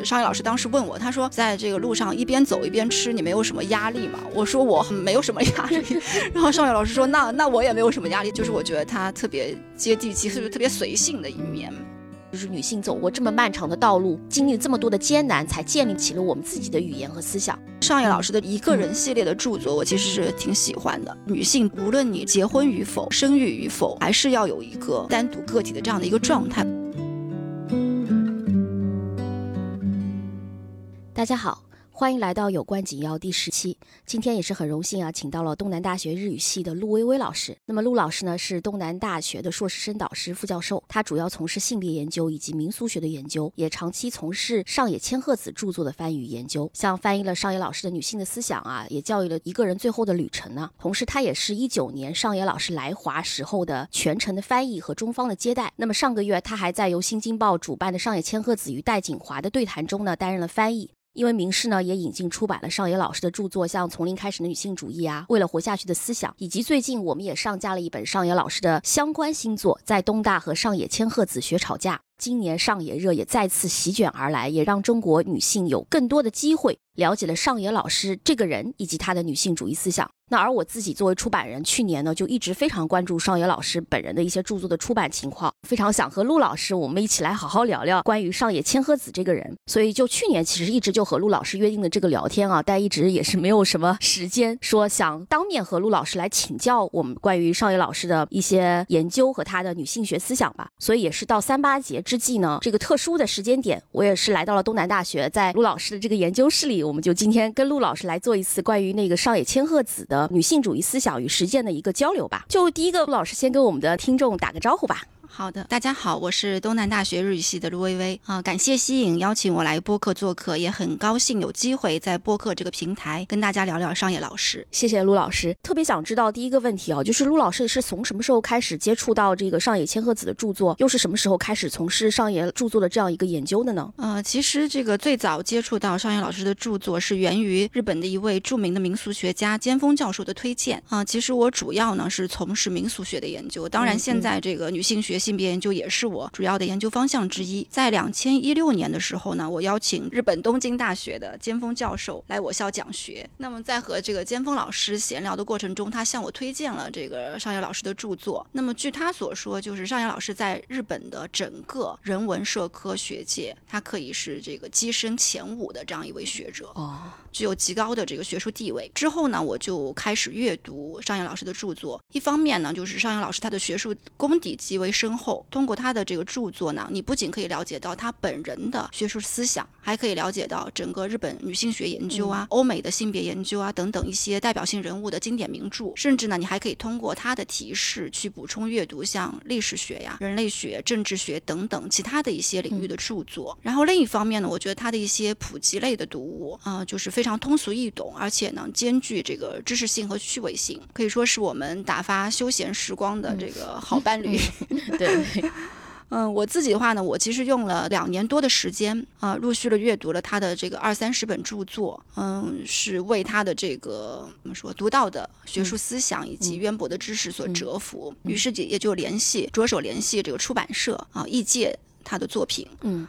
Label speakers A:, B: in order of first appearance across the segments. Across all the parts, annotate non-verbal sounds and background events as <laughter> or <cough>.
A: 就是尚野老师当时问我，他说在这个路上一边走一边吃，你没有什么压力吗？我说我没有什么压力。<laughs> <laughs> 然后尚野老师说，那那我也没有什么压力，就是我觉得他特别接地气，特别特别随性的一面。
B: 就是女性走过这么漫长的道路，经历这么多的艰难，才建立起了我们自己的语言和思想。
A: 尚野老师的一个人系列的著作，我其实是挺喜欢的。女性无论你结婚与否、生育与否，还是要有一个单独个体的这样的一个状态。
B: 大家好。欢迎来到有关紧要第十期。今天也是很荣幸啊，请到了东南大学日语系的陆薇薇老师。那么陆老师呢，是东南大学的硕士生导师、副教授，他主要从事性别研究以及民俗学的研究，也长期从事上野千鹤子著作的翻译与研究，像翻译了上野老师的《女性的思想》啊，也教育了一个人最后的旅程呢。同时，他也是一九年上野老师来华时候的全程的翻译和中方的接待。那么上个月，他还在由新京报主办的上野千鹤子与戴锦华的对谈中呢，担任了翻译。因为明世呢也引进出版了上野老师的著作，像《从零开始的女性主义》啊，《为了活下去的思想》，以及最近我们也上架了一本上野老师的相关新作，在东大和上野千鹤子学吵架。今年上野热也再次席卷而来，也让中国女性有更多的机会了解了上野老师这个人以及他的女性主义思想。那而我自己作为出版人，去年呢就一直非常关注上野老师本人的一些著作的出版情况，非常想和陆老师我们一起来好好聊聊关于上野千鹤子这个人。所以就去年其实一直就和陆老师约定的这个聊天啊，但一直也是没有什么时间说想当面和陆老师来请教我们关于上野老师的一些研究和他的女性学思想吧。所以也是到三八节之际呢，这个特殊的时间点，我也是来到了东南大学，在陆老师的这个研究室里，我们就今天跟陆老师来做一次关于那个上野千鹤子的。女性主义思想与实践的一个交流吧。就第一个，陆老师先跟我们的听众打个招呼吧。
A: 好的，大家好，我是东南大学日语系的陆薇薇啊，感谢西影邀请我来播客做客，也很高兴有机会在播客这个平台跟大家聊聊上野老师。
B: 谢谢陆老师，特别想知道第一个问题啊，就是陆老师是从什么时候开始接触到这个上野千鹤子的著作，又是什么时候开始从事上野著作的这样一个研究的呢？
A: 呃，其实这个最早接触到上野老师的著作是源于日本的一位著名的民俗学家尖峰教授的推荐啊。其实我主要呢是从事民俗学的研究，当然现在这个女性学。性别研究也是我主要的研究方向之一。在两千一六年的时候呢，我邀请日本东京大学的尖峰教授来我校讲学。那么在和这个尖峰老师闲聊的过程中，他向我推荐了这个上野老师的著作。那么据他所说，就是上野老师在日本的整个人文社科学界，他可以是这个跻身前五的这样一位学者
B: 哦，
A: 具有极高的这个学术地位。之后呢，我就开始阅读上野老师的著作。一方面呢，就是上野老师他的学术功底极为深。后通过他的这个著作呢，你不仅可以了解到他本人的学术思想，还可以了解到整个日本女性学研究啊、欧美的性别研究啊等等一些代表性人物的经典名著。甚至呢，你还可以通过他的提示去补充阅读像历史学呀、人类学、政治学等等其他的一些领域的著作。然后另一方面呢，我觉得他的一些普及类的读物啊，就是非常通俗易懂，而且呢兼具这个知识性和趣味性，可以说是我们打发休闲时光的这个好伴侣。
B: 对，<laughs>
A: 嗯，我自己的话呢，我其实用了两年多的时间啊，陆续的阅读了他的这个二三十本著作，嗯，是为他的这个怎么说独到的学术思想以及渊博的知识所折服，于是也也就联系着手联系这个出版社啊，译介他的作品，
B: 嗯。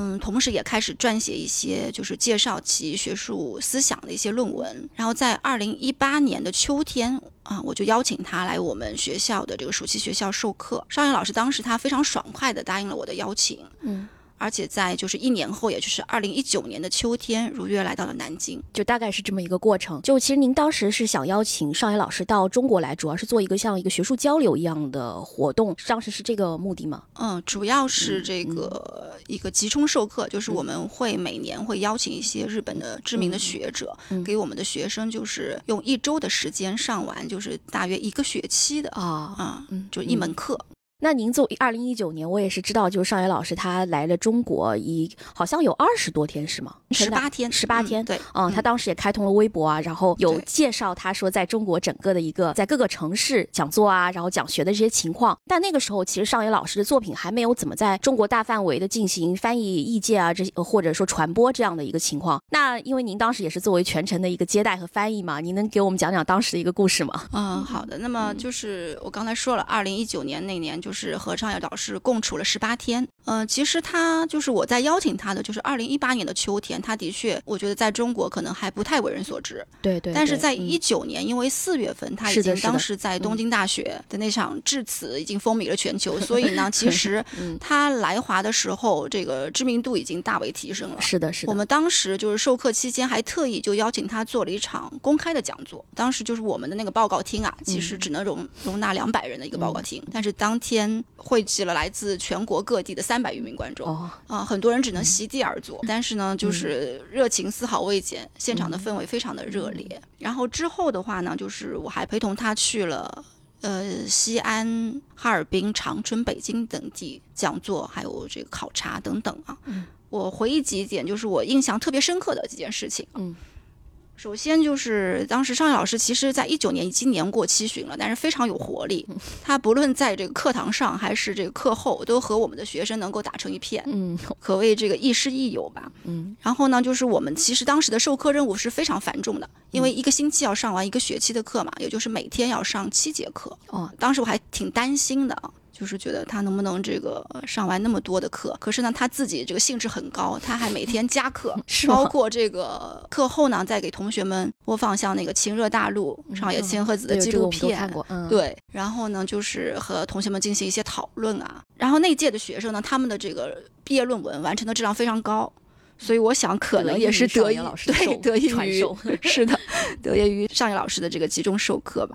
A: 嗯，同时也开始撰写一些就是介绍其学术思想的一些论文。然后在二零一八年的秋天啊，我就邀请他来我们学校的这个暑期学校授课。邵阳老师当时他非常爽快地答应了我的邀请。
B: 嗯。
A: 而且在就是一年后，也就是二零一九年的秋天，如约来到了南京，
B: 就大概是这么一个过程。就其实您当时是想邀请上野老师到中国来，主要是做一个像一个学术交流一样的活动，当时是这个目的吗？
A: 嗯，主要是这个一个集中授课，就是我们会每年会邀请一些日本的知名的学者，给我们的学生就是用一周的时间上完，就是大约一个学期的
B: 啊
A: 啊，就一门课。
B: 那您做二零一九年，我也是知道，就是尚野老师他来了中国，一好像有二十多天是吗？
A: 十八天，
B: 十八天。
A: 对，
B: 嗯，他当时也开通了微博啊，然后有介绍他说在中国整个的一个在各个城市讲座啊，然后讲学的这些情况。但那个时候其实尚野老师的作品还没有怎么在中国大范围的进行翻译、译介啊，这些或者说传播这样的一个情况。那因为您当时也是作为全程的一个接待和翻译嘛，您能给我们讲讲当时的一个故事吗？
A: 嗯，好的。那么就是我刚才说了，二零一九年那年就。就是和上野老师共处了十八天。嗯，其实他就是我在邀请他的，就是二零一八年的秋天，他的确，我觉得在中国可能还不太为人所知。
B: 对对。
A: 但是在一九年，因为四月份他已经当时在东京大学的那场致辞已经风靡了全球，所以呢，<laughs> 其实 <laughs> 他来华的时候，这个知名度已经大为提升了。
B: 是的，是的。
A: 我们当时就是授课期间，还特意就邀请他做了一场公开的讲座。当时就是我们的那个报告厅啊，其实只能容容纳两百人的一个报告厅，但是当天汇集了来自全国各地的三百余名观众。啊，很多人只能席地而坐，但是呢，就是热情丝毫未减，现场的氛围非常的热烈。然后之后的话呢，就是我还陪同他去了呃西安、哈尔滨、长春、北京等地讲座，还有这个考察等等啊。我回忆几点，就是我印象特别深刻的几件事情。嗯。首先就是当时上野老师，其实在一九年已经年过七旬了，但是非常有活力。<laughs> 他不论在这个课堂上还是这个课后，都和我们的学生能够打成一片，嗯，可谓这个亦师亦友吧。嗯，然后呢，就是我们其实当时的授课任务是非常繁重的，因为一个星期要上完一个学期的课嘛，也就是每天要上七节课。哦，当时我还挺担心的。就是觉得他能不能这个上完那么多的课，可是呢，他自己这个兴致很高，他还每天加课，<laughs> 包括这个课后呢，再给同学们播放像那个《情热大陆》上野千鹤子的纪录片，对，然后呢，就是和同学们进行一些讨论啊。然后那届的学生呢，他们的这个毕业论文完成的质量非常高，所以我想可能也是得益对得益于 <laughs> 是的，得益于上野老师的这个集中授课吧。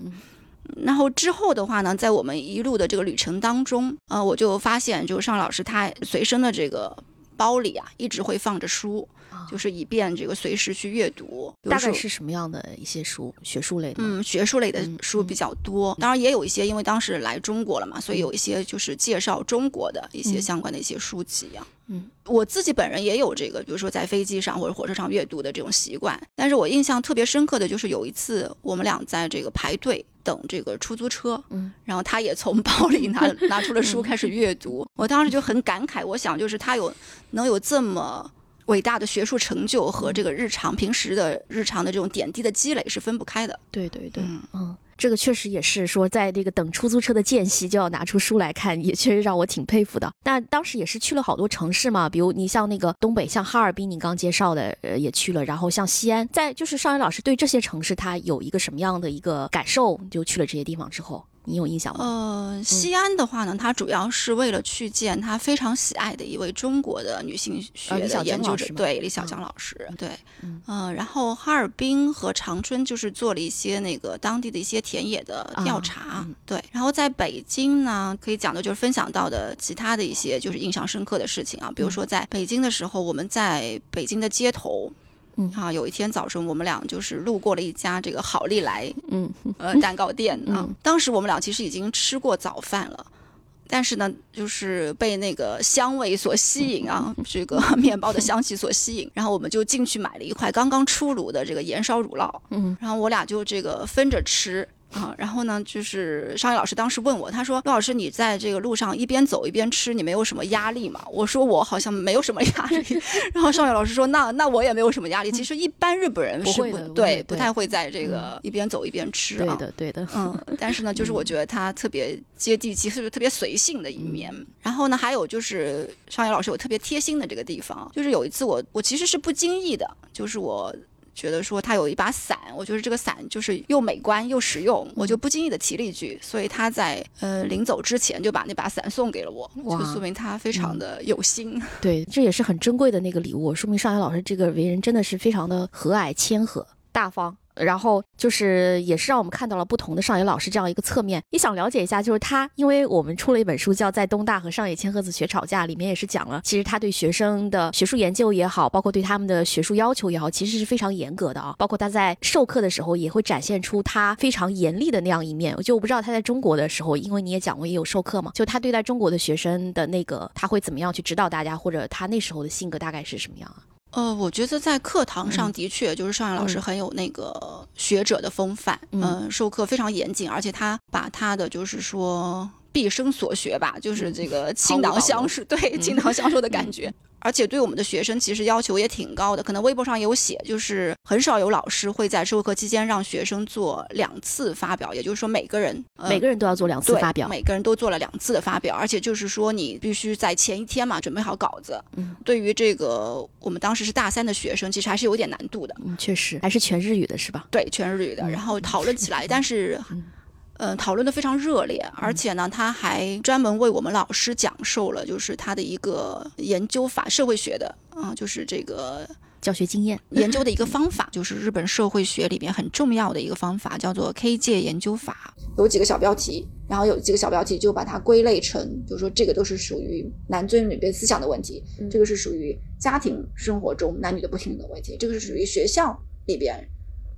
A: 然后之后的话呢，在我们一路的这个旅程当中，呃，我就发现，就是尚老师他随身的这个包里啊，一直会放着书，就是以便这个随时去阅读。
B: 大概是什么样的一些书？学术类的？
A: 嗯，学术类的书比较多，当然也有一些，因为当时来中国了嘛，所以有一些就是介绍中国的一些相关的一些书籍啊。嗯，我自己本人也有这个，比如说在飞机上或者火车上阅读的这种习惯。但是我印象特别深刻的就是有一次，我们俩在这个排队。等这个出租车，嗯，然后他也从包里拿 <laughs> 拿出了书开始阅读，我当时就很感慨，我想就是他有能有这么伟大的学术成就和这个日常平时的日常的这种点滴的积累是分不开的。
B: 对对对，嗯。这个确实也是说，在这个等出租车的间隙就要拿出书来看，也确实让我挺佩服的。但当时也是去了好多城市嘛，比如你像那个东北，像哈尔滨，你刚介绍的，呃，也去了。然后像西安，在就是邵阳老师对这些城市他有一个什么样的一个感受？就去了这些地方之后。你有印象吗？
A: 呃，西安的话呢，他主要是为了去见他非常喜爱的一位中国的女性学的研究者，对李小江老师，对，嗯，然后哈尔滨和长春就是做了一些那个当地的一些田野的调查，对，然后在北京呢，可以讲的就是分享到的其他的一些就是印象深刻的事情啊，比如说在北京的时候，我们在北京的街头。嗯啊，有一天早晨，我们俩就是路过了一家这个好利来，嗯呃蛋糕店啊。当时我们俩其实已经吃过早饭了，但是呢，就是被那个香味所吸引啊，这个 <laughs> 面包的香气所吸引，然后我们就进去买了一块刚刚出炉的这个盐烧乳酪，嗯，然后我俩就这个分着吃。啊，然后呢，就是商业老师当时问我，他说：“陆老师，你在这个路上一边走一边吃，你没有什么压力吗？”我说：“我好像没有什么压力。<laughs> ”然后商业老师说：“那那我也没有什么压力。其实一般日本人是
B: 不
A: 对，不太会在这个一边走一边吃
B: 啊。”对的，对的。
A: 嗯，但是呢，<laughs> 就是我觉得他特别接地气，是不是特别随性的一面？然后呢，还有就是商业老师有特别贴心的这个地方，就是有一次我我其实是不经意的，就是我。觉得说他有一把伞，我觉得这个伞就是又美观又实用，我就不经意的提了一句，所以他在呃临走之前就把那把伞送给了我，就说明他非常的有心。<laughs>
B: 对，这也是很珍贵的那个礼物，说明上海老师这个为人真的是非常的和蔼谦和、大方。然后就是也是让我们看到了不同的上野老师这样一个侧面。也想了解一下，就是他，因为我们出了一本书叫《在东大和上野千鹤子学吵架》，里面也是讲了，其实他对学生的学术研究也好，包括对他们的学术要求也好，其实是非常严格的啊。包括他在授课的时候也会展现出他非常严厉的那样一面。就我不知道他在中国的时候，因为你也讲过也有授课嘛，就他对待中国的学生的那个，他会怎么样去指导大家，或者他那时候的性格大概是什么样啊？
A: 呃，我觉得在课堂上的确就是上野老师很有那个学者的风范，嗯，授课非常严谨，而且他把他的就是说毕生所学吧，就是这个 <laughs> 倾囊相。授，对，倾囊相授的感觉。而且对我们的学生其实要求也挺高的。可能微博上有写，就是很少有老师会在授课期间让学生做两次发表，也就是说每个人、呃、
B: 每个人都要做两次发表。
A: 每个人都做了两次的发表，而且就是说你必须在前一天嘛准备好稿子。
B: 嗯，
A: 对于这个我们当时是大三的学生，其实还是有点难度的。
B: 嗯，确实还是全日语的是吧？
A: 对，全日语的，然后讨论起来，但是。呃，讨论的非常热烈，而且呢，他还专门为我们老师讲授了，就是他的一个研究法，社会学的啊、就是这个
B: 教学经验。
A: 研究的一个 <laughs> 方法，就是日本社会学里面很重要的一个方法，叫做 K 界研究法。有几个小标题，然后有几个小标题就把它归类成，就是说这个都是属于男尊女卑思想的问题，
B: 嗯
A: 这个是属于家庭生活中男女的不平等的问题，这个是属于学校里边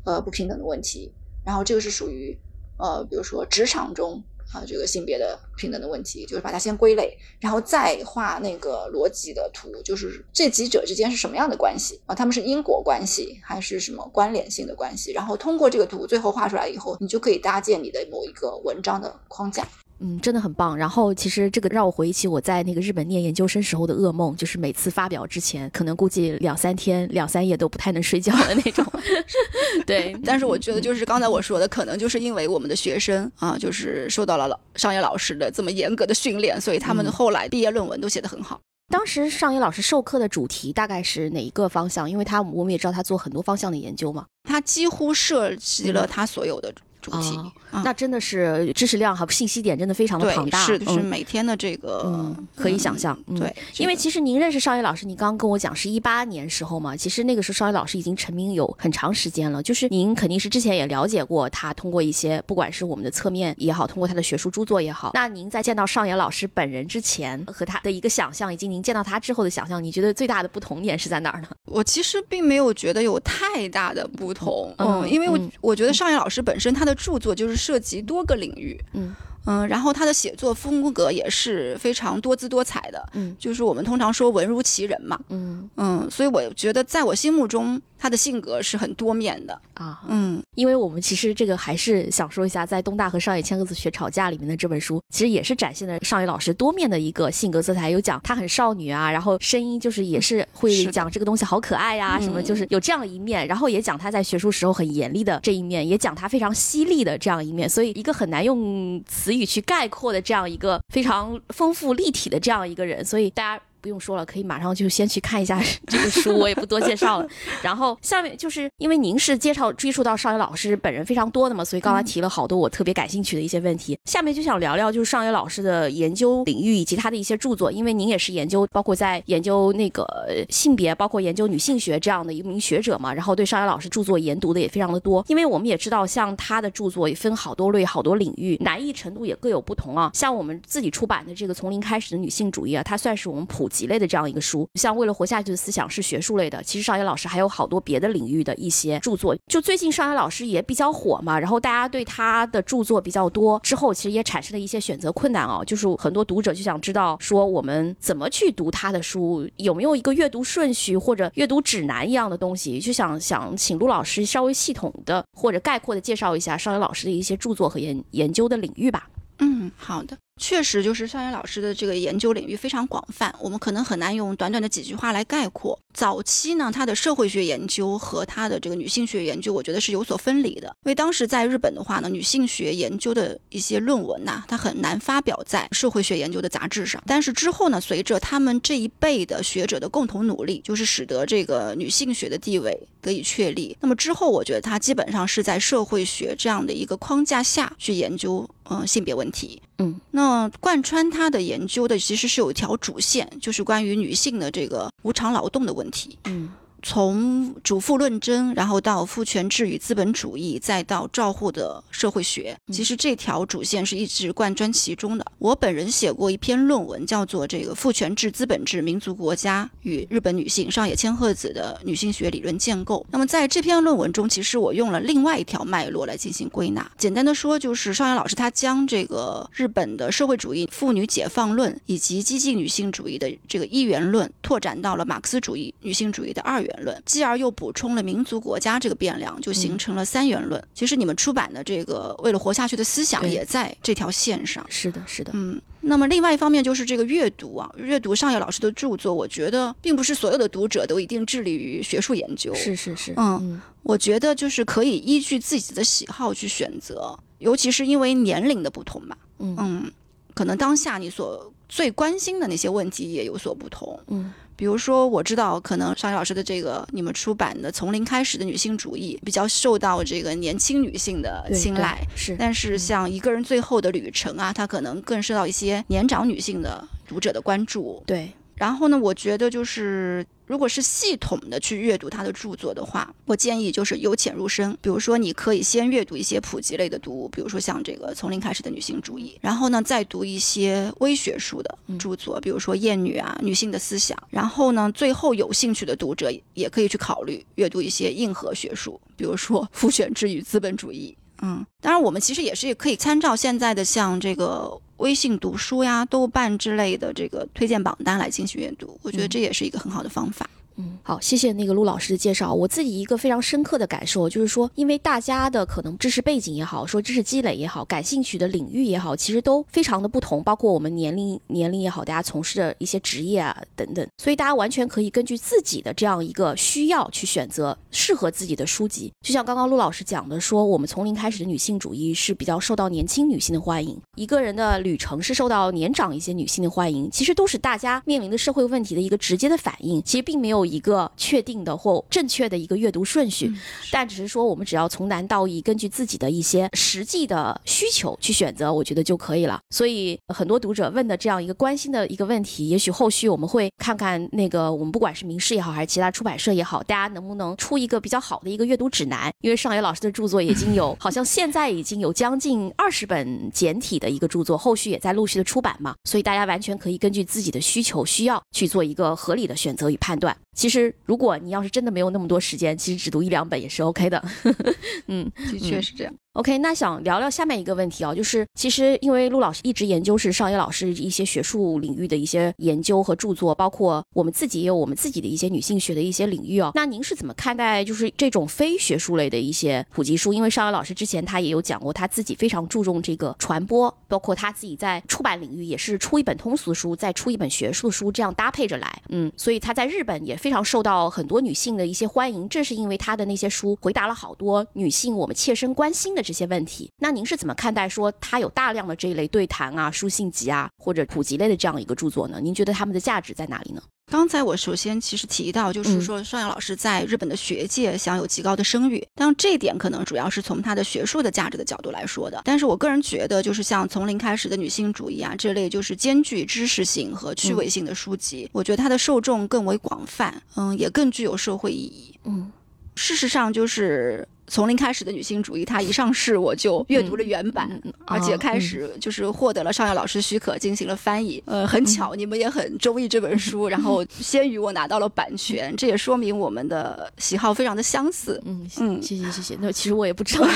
A: 呃不平等的问题，然后这个是属于呃比如说职场中。啊，这个性别的平等的问题，就是把它先归类，然后再画那个逻辑的图，就是这几者之间是什么样的关系啊？他们是因果关系还是什么关联性的关系？然后通过这个图最后画出来以后，你就可以搭建你的某一个文章的框架。
B: 嗯，真的很棒。然后其实这个让我回忆起我在那个日本念研究生时候的噩梦，就是每次发表之前，可能估计两三天、两三夜都不太能睡觉的那种。<laughs> 对，<laughs>
A: 但是我觉得，就是刚才我说的，可能就是因为我们的学生啊，就是受到了老商业老师的这么严格的训练，所以他们
B: 嗯
A: 后来毕业论文都写得很好。
B: 当时上野老师授课的主题大概是哪一个方向？因为他我们也知道他做很多方向的研究嘛。
A: 他几乎涉及了他所有的主题。
B: 哦
A: 啊
B: 那真的是知识量和信息点真的非常的庞，大，
A: 是就是
B: 嗯
A: 每天的这个，
B: 嗯，可以想象，嗯
A: 对，
B: 因为其实您认识少爷老师，你刚刚跟我讲是一八年时候嘛，其实那个时候少爷老师已经成名有很长时间了。就是您肯定是之前也了解过他，通过一些不管是我们的侧面也好，通过他的学术著作也好。那您在见到少爷老师本人之前和他的一个想象，以及您见到他之后的想象，你觉得最大的不同点是在哪儿呢？<laughs>
A: 我其实并没有觉得有太大的不同，
B: 嗯
A: 嗯，因为我
B: 嗯
A: 我觉得上野老师本身他的著作就是涉及多个领域，
B: 嗯。
A: 嗯，然后他的写作风格也是非常多姿多彩的，
B: 嗯。
A: 就是我们通常说文如其人嘛，
B: 嗯。
A: 嗯，所以我觉得在我心目中他的性格是很多面的，
B: 啊，
A: 嗯，
B: 因为我们其实这个还是想说一下，在东大和上野千鹤子学吵架里面的这本书，其实也是展现了上野老师多面的一个性格色彩，有讲她很少女啊，然后声音就是也是会讲这个东西好可爱呀、
A: 嗯
B: 什么就是。有这样一面，然后也讲他在学术时候很严厉的这一面，也讲他非常犀利的这样一面，所以一个很难用词语去概括的这样一个非常丰富立体的这样一个人，所以大家。不用说了，可以马上就先去看一下 <laughs> 这个书，我也不多介绍了。然后下面就是因为您是介绍追溯到少爷老师本人非常多的嘛，所以刚才提了好多我特别感兴趣的一些问题。下面就想聊聊就是少爷老师的研究领域以及他的一些著作，因为您也是研究包括在研究那个呃性别，包括研究女性学这样的一名学者嘛，然后对少爷老师著作研读的也非常的多。因为我们也知道，像他的著作也分好多类、好多领域，难易程度也各有不同啊。像我们自己出版的这个《从零开始的女性主义》啊，它算是我们普几类的这样一个书。像《为了活下去的思想》是学术类的，其实少爷老师还有好多别的领域的一些著作。就最近少爷老师也比较火嘛，然后大家对他的著作比较多，之后其实也产生了一些选择困难啊。就是很多读者就想知道说我们怎么去读他的书，有没有一个阅读顺序或者阅读指南一样的东西，就想想请陆老师稍微系统的或者概括的介绍一下少爷老师的一些著作和研研究的领域吧。
A: 嗯，好的，确实就是少爷老师的这个研究领域非常广泛，我们可能很难用短短的几句话来概括。早期呢，他的社会学研究和他的这个女性学研究，我觉得是有所分离的。因为当时在日本的话呢，女性学研究的一些论文呐、它很难发表在社会学研究的杂志上。但是之后呢，随着他们这一辈的学者的共同努力，就是使得这个女性学的地位得以确立。那么之后，我觉得他基本上是在社会学这样的一个框架下去研究，呃，性别问题。
B: 嗯，
A: 那贯穿他的研究的其实是有一条主线，就是关于女性的这个无偿劳动的问题。
B: 嗯
A: 从主妇论争，然后到父权制与资本主义，再到照护的社会学，其实这条主线是一直贯穿其中的。我本人写过一篇论文，叫做《这个父权制、资本制、民族国家与日本女性》，上野千鹤子的女性学理论建构。那么在这篇论文中，其实我用了另外一条脉络来进行归纳。简单的说，就是上野老师他将这个日本的社会主义妇女解放论以及激进女性主义的这个一元论，拓展到了马克思主义女性主义的二元。元论，继而又补充了民族国家这个变量，就形成了三元论。其实你们出版的这个为了活下去的思想也在这条线上。
B: 是的，是的，
A: 嗯。那么另外一方面就是这个阅读啊，阅读上野老师的著作，我觉得并不是所有的读者都一定致力于学术研究。
B: 是是是，
A: 嗯，我觉得就是可以依据自己的喜好去选择，尤其是因为年龄的不同嘛。嗯，可能当下你所最关心的那些问题也有所不同。
B: 嗯。
A: 比如说，我知道可能尚野老师的这个你们出版的《从零开始的女性主义》比较受到这个年轻女性的青睐，
B: 是。
A: 但是像一个人最后的旅程啊，它可能更受到一些年长女性的读者的关注。
B: 对。
A: 然后呢，我觉得就是，如果是系统的去阅读他的著作的话，我建议就是由浅入深。比如说，你可以先阅读一些普及类的读物，比如说像这个《从零开始的女性主义》，然后呢，再读一些微学术的著作，比如说《厌女》啊、《女性的思想》。然后呢，最后有兴趣的读者也可以去考虑阅读一些硬核学术，比如说《父权制与资本主义》。嗯，当然，我们其实也是可以参照现在的像这个。微信读书呀、豆瓣之类的这个推荐榜单来进行阅读，我觉得这也是一个很好的方法。
B: 嗯，好，谢谢那个陆老师的介绍。我自己一个非常深刻的感受就是说，因为大家的可能知识背景也好，说知识积累也好，感兴趣的领域也好，其实都非常的不同，包括我们年龄年龄也好，大家从事的一些职业啊等等，所以大家完全可以根据自己的这样一个需要去选择适合自己的书籍。就像刚刚陆老师讲的，说我们从零开始的女性主义是比较受到年轻女性的欢迎，一个人的旅程是受到年长一些女性的欢迎，其实都是大家面临的社会问题的一个直接的反应。其实并没有一个确。定的或正确的一个阅读顺序，但只是说我们只要从难到易，根据自己的一些实际的需求去选择，我觉得就可以了。所以很多读者问的这样一个关心的一个问题，也许后续我们会看看那个我们不管是名师也好，还是其他出版社也好，大家能不能出一个比较好的一个阅读指南？因为上野老师的著作已经有，好像现在已经有将近二十本简体的一个著作，后续也在陆续的出版嘛，所以大家完全可以根据自己的需求需要去做一个合理的选择与判断。其实如果你要是真的没有那么多时间，其实只读一两本也是 OK 的。<laughs>
A: 嗯，的确是这样。
B: OK，那想聊聊下面一个问题啊，就是其实因为陆老师一直研究是上野老师一些学术领域的一些研究和著作，包括我们自己也有我们自己的一些女性学的一些领域哦。那您是怎么看待就是这种非学术类的一些普及书？因为上野老师之前他也有讲过，他自己非常注重这个传播，包括他自己在出版领域也是出一本通俗书，再出一本学术书，这样搭配着来。嗯，所以他在日本也非常受到很多女性的一些欢迎，正是因为他的那些书回答了好多女性我们切身关心的这些问题。那您是怎么看待说他有大量的这一类对谈啊、书信集啊或者普及类的这样一个著作呢？您觉得他们的价值在哪里呢？
A: 刚才我首先其实提到，就是说邵阳老师在日本的学界享有极高的声誉，当然这一点可能主要是从他的学术的价值的角度来说的。但是我个人觉得，就是像从零开始的女性主义啊这类，就是兼具知识性和趣味性的书籍，我觉得它的受众更为广泛，嗯，也更具有社会意义。
B: 嗯，
A: 事实上就是。从零开始的女性主义，它一上市我就阅读了原版，而且开始就是获得了尚耀老师许可进行了翻译。呃，很巧，你们也很中意这本书，<laughs> 然后先于我拿到了版权，这也说明我们的喜好非常的相似。
B: 嗯嗯，谢谢谢谢。那其实我也不知道你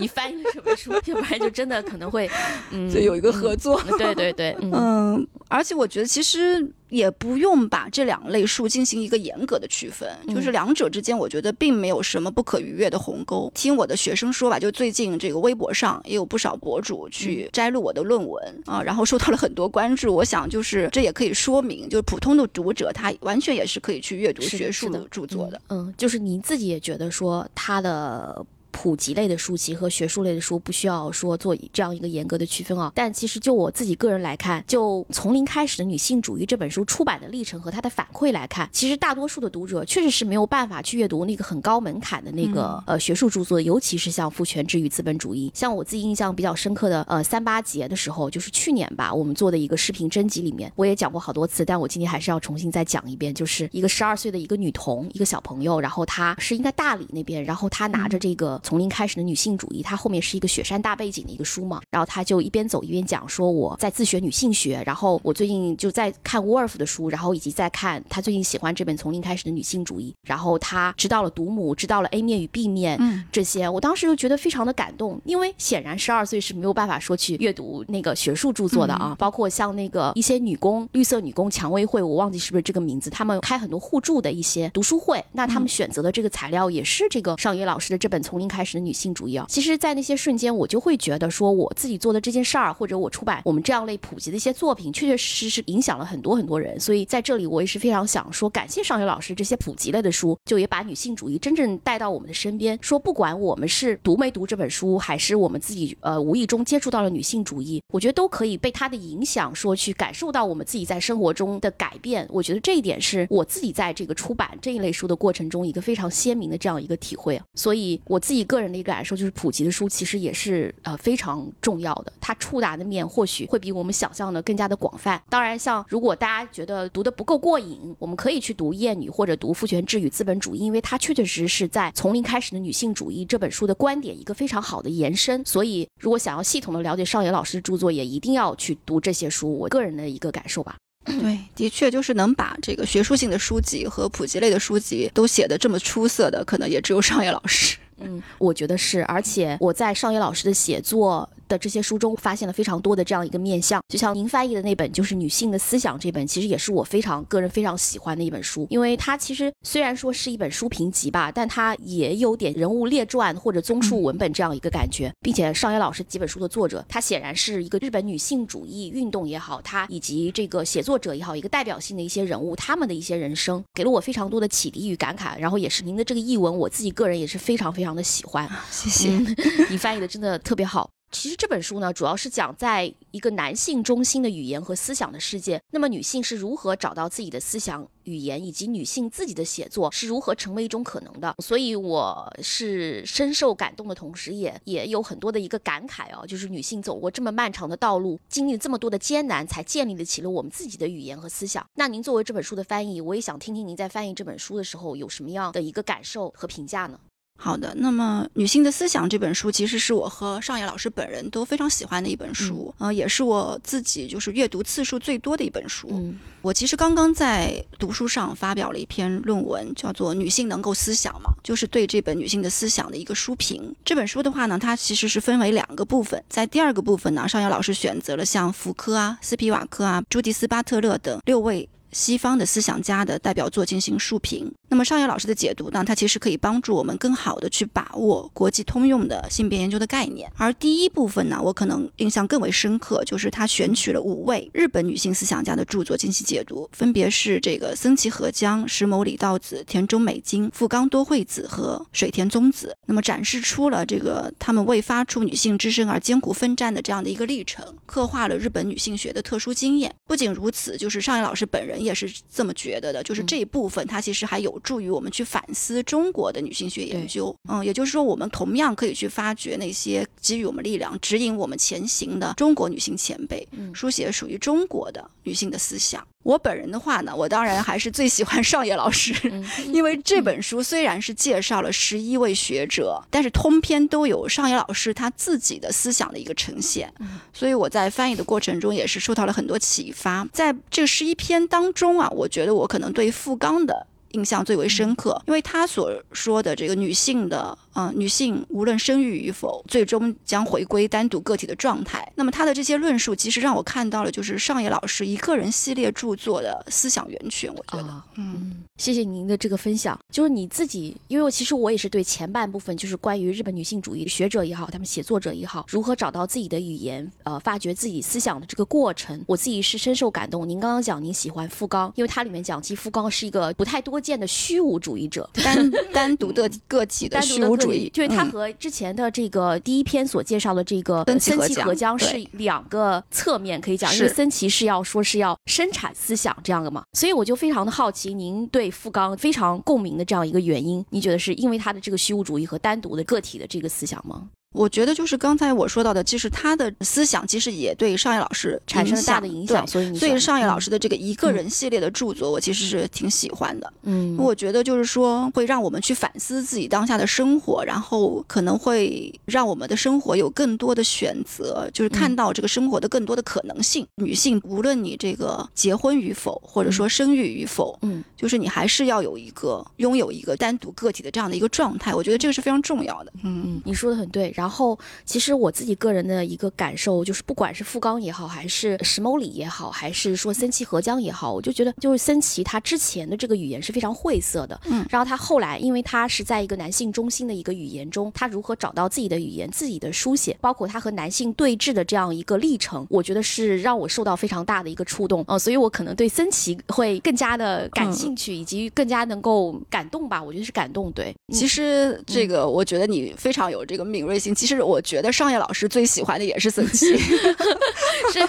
B: 你 <laughs> 翻译了什么书，要不然就真的可能会 <laughs> 嗯，
A: 就有一个合作。
B: 对对对，
A: 嗯，而且我觉得其实。也不用把这两类书进行一个严格的区分，就是两者之间，我觉得并没有什么不可逾越的鸿沟。听我的学生说吧，就最近这个微博上也有不少博主去摘录我的论文啊，然后受到了很多关注。我想，就是这也可以说明，就是普通的读者他完全也是可以去阅读学术的著作的。
B: 嗯，就是您自己也觉得说他的。普及类的书籍和学术类的书不需要说做这样一个严格的区分啊，但其实就我自己个人来看，就从零开始的女性主义这本书出版的历程和它的反馈来看，其实大多数的读者确实是没有办法去阅读那个很高门槛的那个呃学术著作，尤其是像父权制与资本主义。像我自己印象比较深刻的呃三八节的时候，就是去年吧，我们做的一个视频征集里面，我也讲过好多次，但我今天还是要重新再讲一遍，就是一个十二岁的一个女童，一个小朋友，然后她是应该大理那边，然后她拿着这个。从零开始的女性主义，它后面是一个雪山大背景的一个书嘛，然后他就一边走一边讲说我在自学女性学，然后我最近就在看沃尔夫的书，然后以及在看他最近喜欢这本从零开始的女性主义，然后他知道了独母，知道了 A 面与 B 面，
A: 嗯，
B: 这些，我当时就觉得非常的感动，因为显然十二岁是没有办法说去阅读那个学术著作的啊，包括像那个一些女工，绿色女工蔷薇会，我忘记是不是这个名字，他们开很多互助的一些读书会，那他们选择的这个材料也是这个上野老师的这本从零开开始的女性主义啊。其实，在那些瞬间，我就会觉得说，我自己做的这件事儿，或者我出版我们这样类普及的一些作品，确确实实是影响了很多很多人。所以在这里，我也是非常想说，感谢上学老师这些普及类的书，就也把女性主义真正带到我们的身边。说不管我们是读没读这本书，还是我们自己呃无意中接触到了女性主义，我觉得都可以被它的影响，说去感受到我们自己在生活中的改变。我觉得这一点是我自己在这个出版这一类书的过程中一个非常鲜明的这样一个体会。所以我自己个人的一个感受就是，普及的书其实也是呃非常重要的，它触达的面或许会比我们想象的更加的广泛。当然，像如果大家觉得读的不够过瘾，我们可以去读《厌女》或者读《父权制与资本主义》，因为它确确实实是在从零开始的女性主义这本书的观点一个非常好的延伸。所以，如果想要系统的了解上野老师的著作，也一定要去读这些书。我个人的一个感受吧。<coughs>
A: 对，的确就是能把这个学术性的书籍和普及类的书籍都写得这么出色的，可能也只有上野老师。
B: 嗯，我觉得是，而且我在上野老师的写作的这些书中发现了非常多的这样一个面相，就像您翻译的那本就是《女性的思想》这本，其实也是我非常个人非常喜欢的一本书，因为它其实虽然说是一本书评集吧，但它也有点人物列传或者综述文本这样一个感觉，并且上野老师几本书的作者，他显然是一个日本女性主义运动也好，他以及这个写作者也好，一个代表性的一些人物，他们的一些人生给了我非常多的启迪与感慨，然后也是您的这个译文，我自己个人也是非常非常。的喜欢，
A: 谢谢。<laughs>
B: 你翻译的真的特别好。其实这本书呢，主要是讲在一个男性中心的语言和思想的世界，那么女性是如何找到自己的思想语言，以及女性自己的写作是如何成为一种可能的。所以我是深受感动的同时，也也有很多的一个感慨哦，就是女性走过这么漫长的道路，经历这么多的艰难，才建立了起了我们自己的语言和思想。那您作为这本书的翻译，我也想听听您在翻译这本书的时候有什么样的一个感受和评价呢？
A: 好的，那么《女性的思想》这本书其实是我和上野老师本人都非常喜欢的一本书，呃，也是我自己就是阅读次数最多的一本书。
B: 嗯，
A: 我其实刚刚在读书上发表了一篇论文，叫做《女性能够思想吗》，就是对这本《女性的思想》的一个书评。这本书的话呢，它其实是分为两个部分，在第二个部分呢，上野老师选择了像福柯啊、斯皮瓦克啊、朱迪斯·巴特勒等六位。西方的思想家的代表作进行述评。那么上野老师的解读呢？它其实可以帮助我们更好的去把握国际通用的性别研究的概念。而第一部分呢，我可能印象更为深刻，就是他选取了五位日本女性思想家的著作进行解读，分别是这个森崎和江、石牟里道子、田中美津、富冈多惠子和水田宗子。那么展示出了这个他们为发出女性之声而艰苦奋战的这样的一个历程，刻画了日本女性学的特殊经验。不仅如此，就是上野老师本人。也是这么觉得的，就是这一部分它其实还有助于我们去反思中国的女性学研究。嗯，也就是说，我们同样可以去发掘那些给予我们力量、指引我们前行的中国女性前辈，书写属于中国的女性的思想。我本人的话呢，我当然还是最喜欢上野老师，<laughs> 因为这本书虽然是介绍了十一位学者，但是通篇都有上野老师他自己的思想的一个呈现，所以我在翻译的过程中也是受到了很多启发。在这十一篇当中啊，我觉得我可能对富冈的印象最为深刻，因为他所说的这个女性的。啊，女性无论生育与否，最终将回归单独个体的状态。那么他的这些论述，其实让我看到了，就是上野老师一个人系列著作的思想源泉。我觉得，
B: 嗯，谢谢您的这个分享。就是你自己，因为我其实我也是对前半部分，就是关于日本女性主义学者也好，他们写作者也好，如何找到自己的语言，呃，发掘自己思想的这个过程，我自己是深受感动。您刚刚讲您喜欢富冈，因为它里面讲，其实富冈是一个不太多见的虚无主义者，<laughs>
A: 单单独的个体的虚无主。
B: 就是他和之前的这个第一篇所介绍的这个森崎和江是两个侧面，可以讲，因为森崎是要说是要生产思想这样的嘛，所以我就非常的好奇，您对富冈非常共鸣的这样一个原因，你觉得是因为他的这个虚无主义和单独的个体的这个思想吗？
A: 我觉得就是刚才我说到的，其实他的思想其实也对上野老师
B: 产生了大的影响，所以你
A: 所以上野老
B: 师，
A: 师的这个一个人系列的著作，我其实是挺喜欢的。
B: 嗯，
A: 我觉得就是说，会让我们去反思自己当下的生活，然后可能会让我们的生活有更多的选择，就是看到这个生活的更多的可能性。女性，无论你这个结婚与否，或者说生育与否，
B: 嗯，
A: 就是你还是要有一个拥有一个单独个体的这样的一个状态。我觉得这个是非常重要的。嗯
B: 嗯，你说的很对。然后，其实我自己个人的一个感受就是，不管是富冈也好，还是石牟里也好，还是说森崎和江也好，我就觉得就是森崎他之前的这个语言是非常晦涩的，
A: 嗯
B: 然后他后来因为他是在一个男性中心的一个语言中，他如何找到自己的语言、自己的书写，包括他和男性对峙的这样一个历程，我觉得是让我受到非常大的一个触动。呃，所以我可能对森崎会更加的感兴趣，以及更加能够感动吧。我觉得是感动，对。
A: 其实这个，我觉得你非常有这个敏锐性。其实我觉得上野老师最喜欢的也是森崎，<laughs> <laughs>
B: 是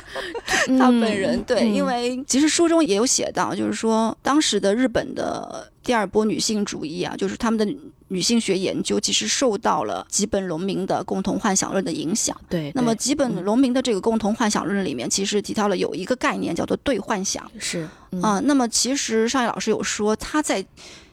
A: 他本人对，
B: 嗯
A: 因为其实书中也有写到，就是说当时的日本的第二波女性主义啊，就是他们的女性学研究其实受到了吉本农民的共同幻想论的影响。
B: 对，
A: 那么
B: 对
A: 吉本农民的这个共同幻想论里面，其实提到了有一个概念叫做对幻想。
B: 是嗯
A: 啊、那么其实上野老师有说，他在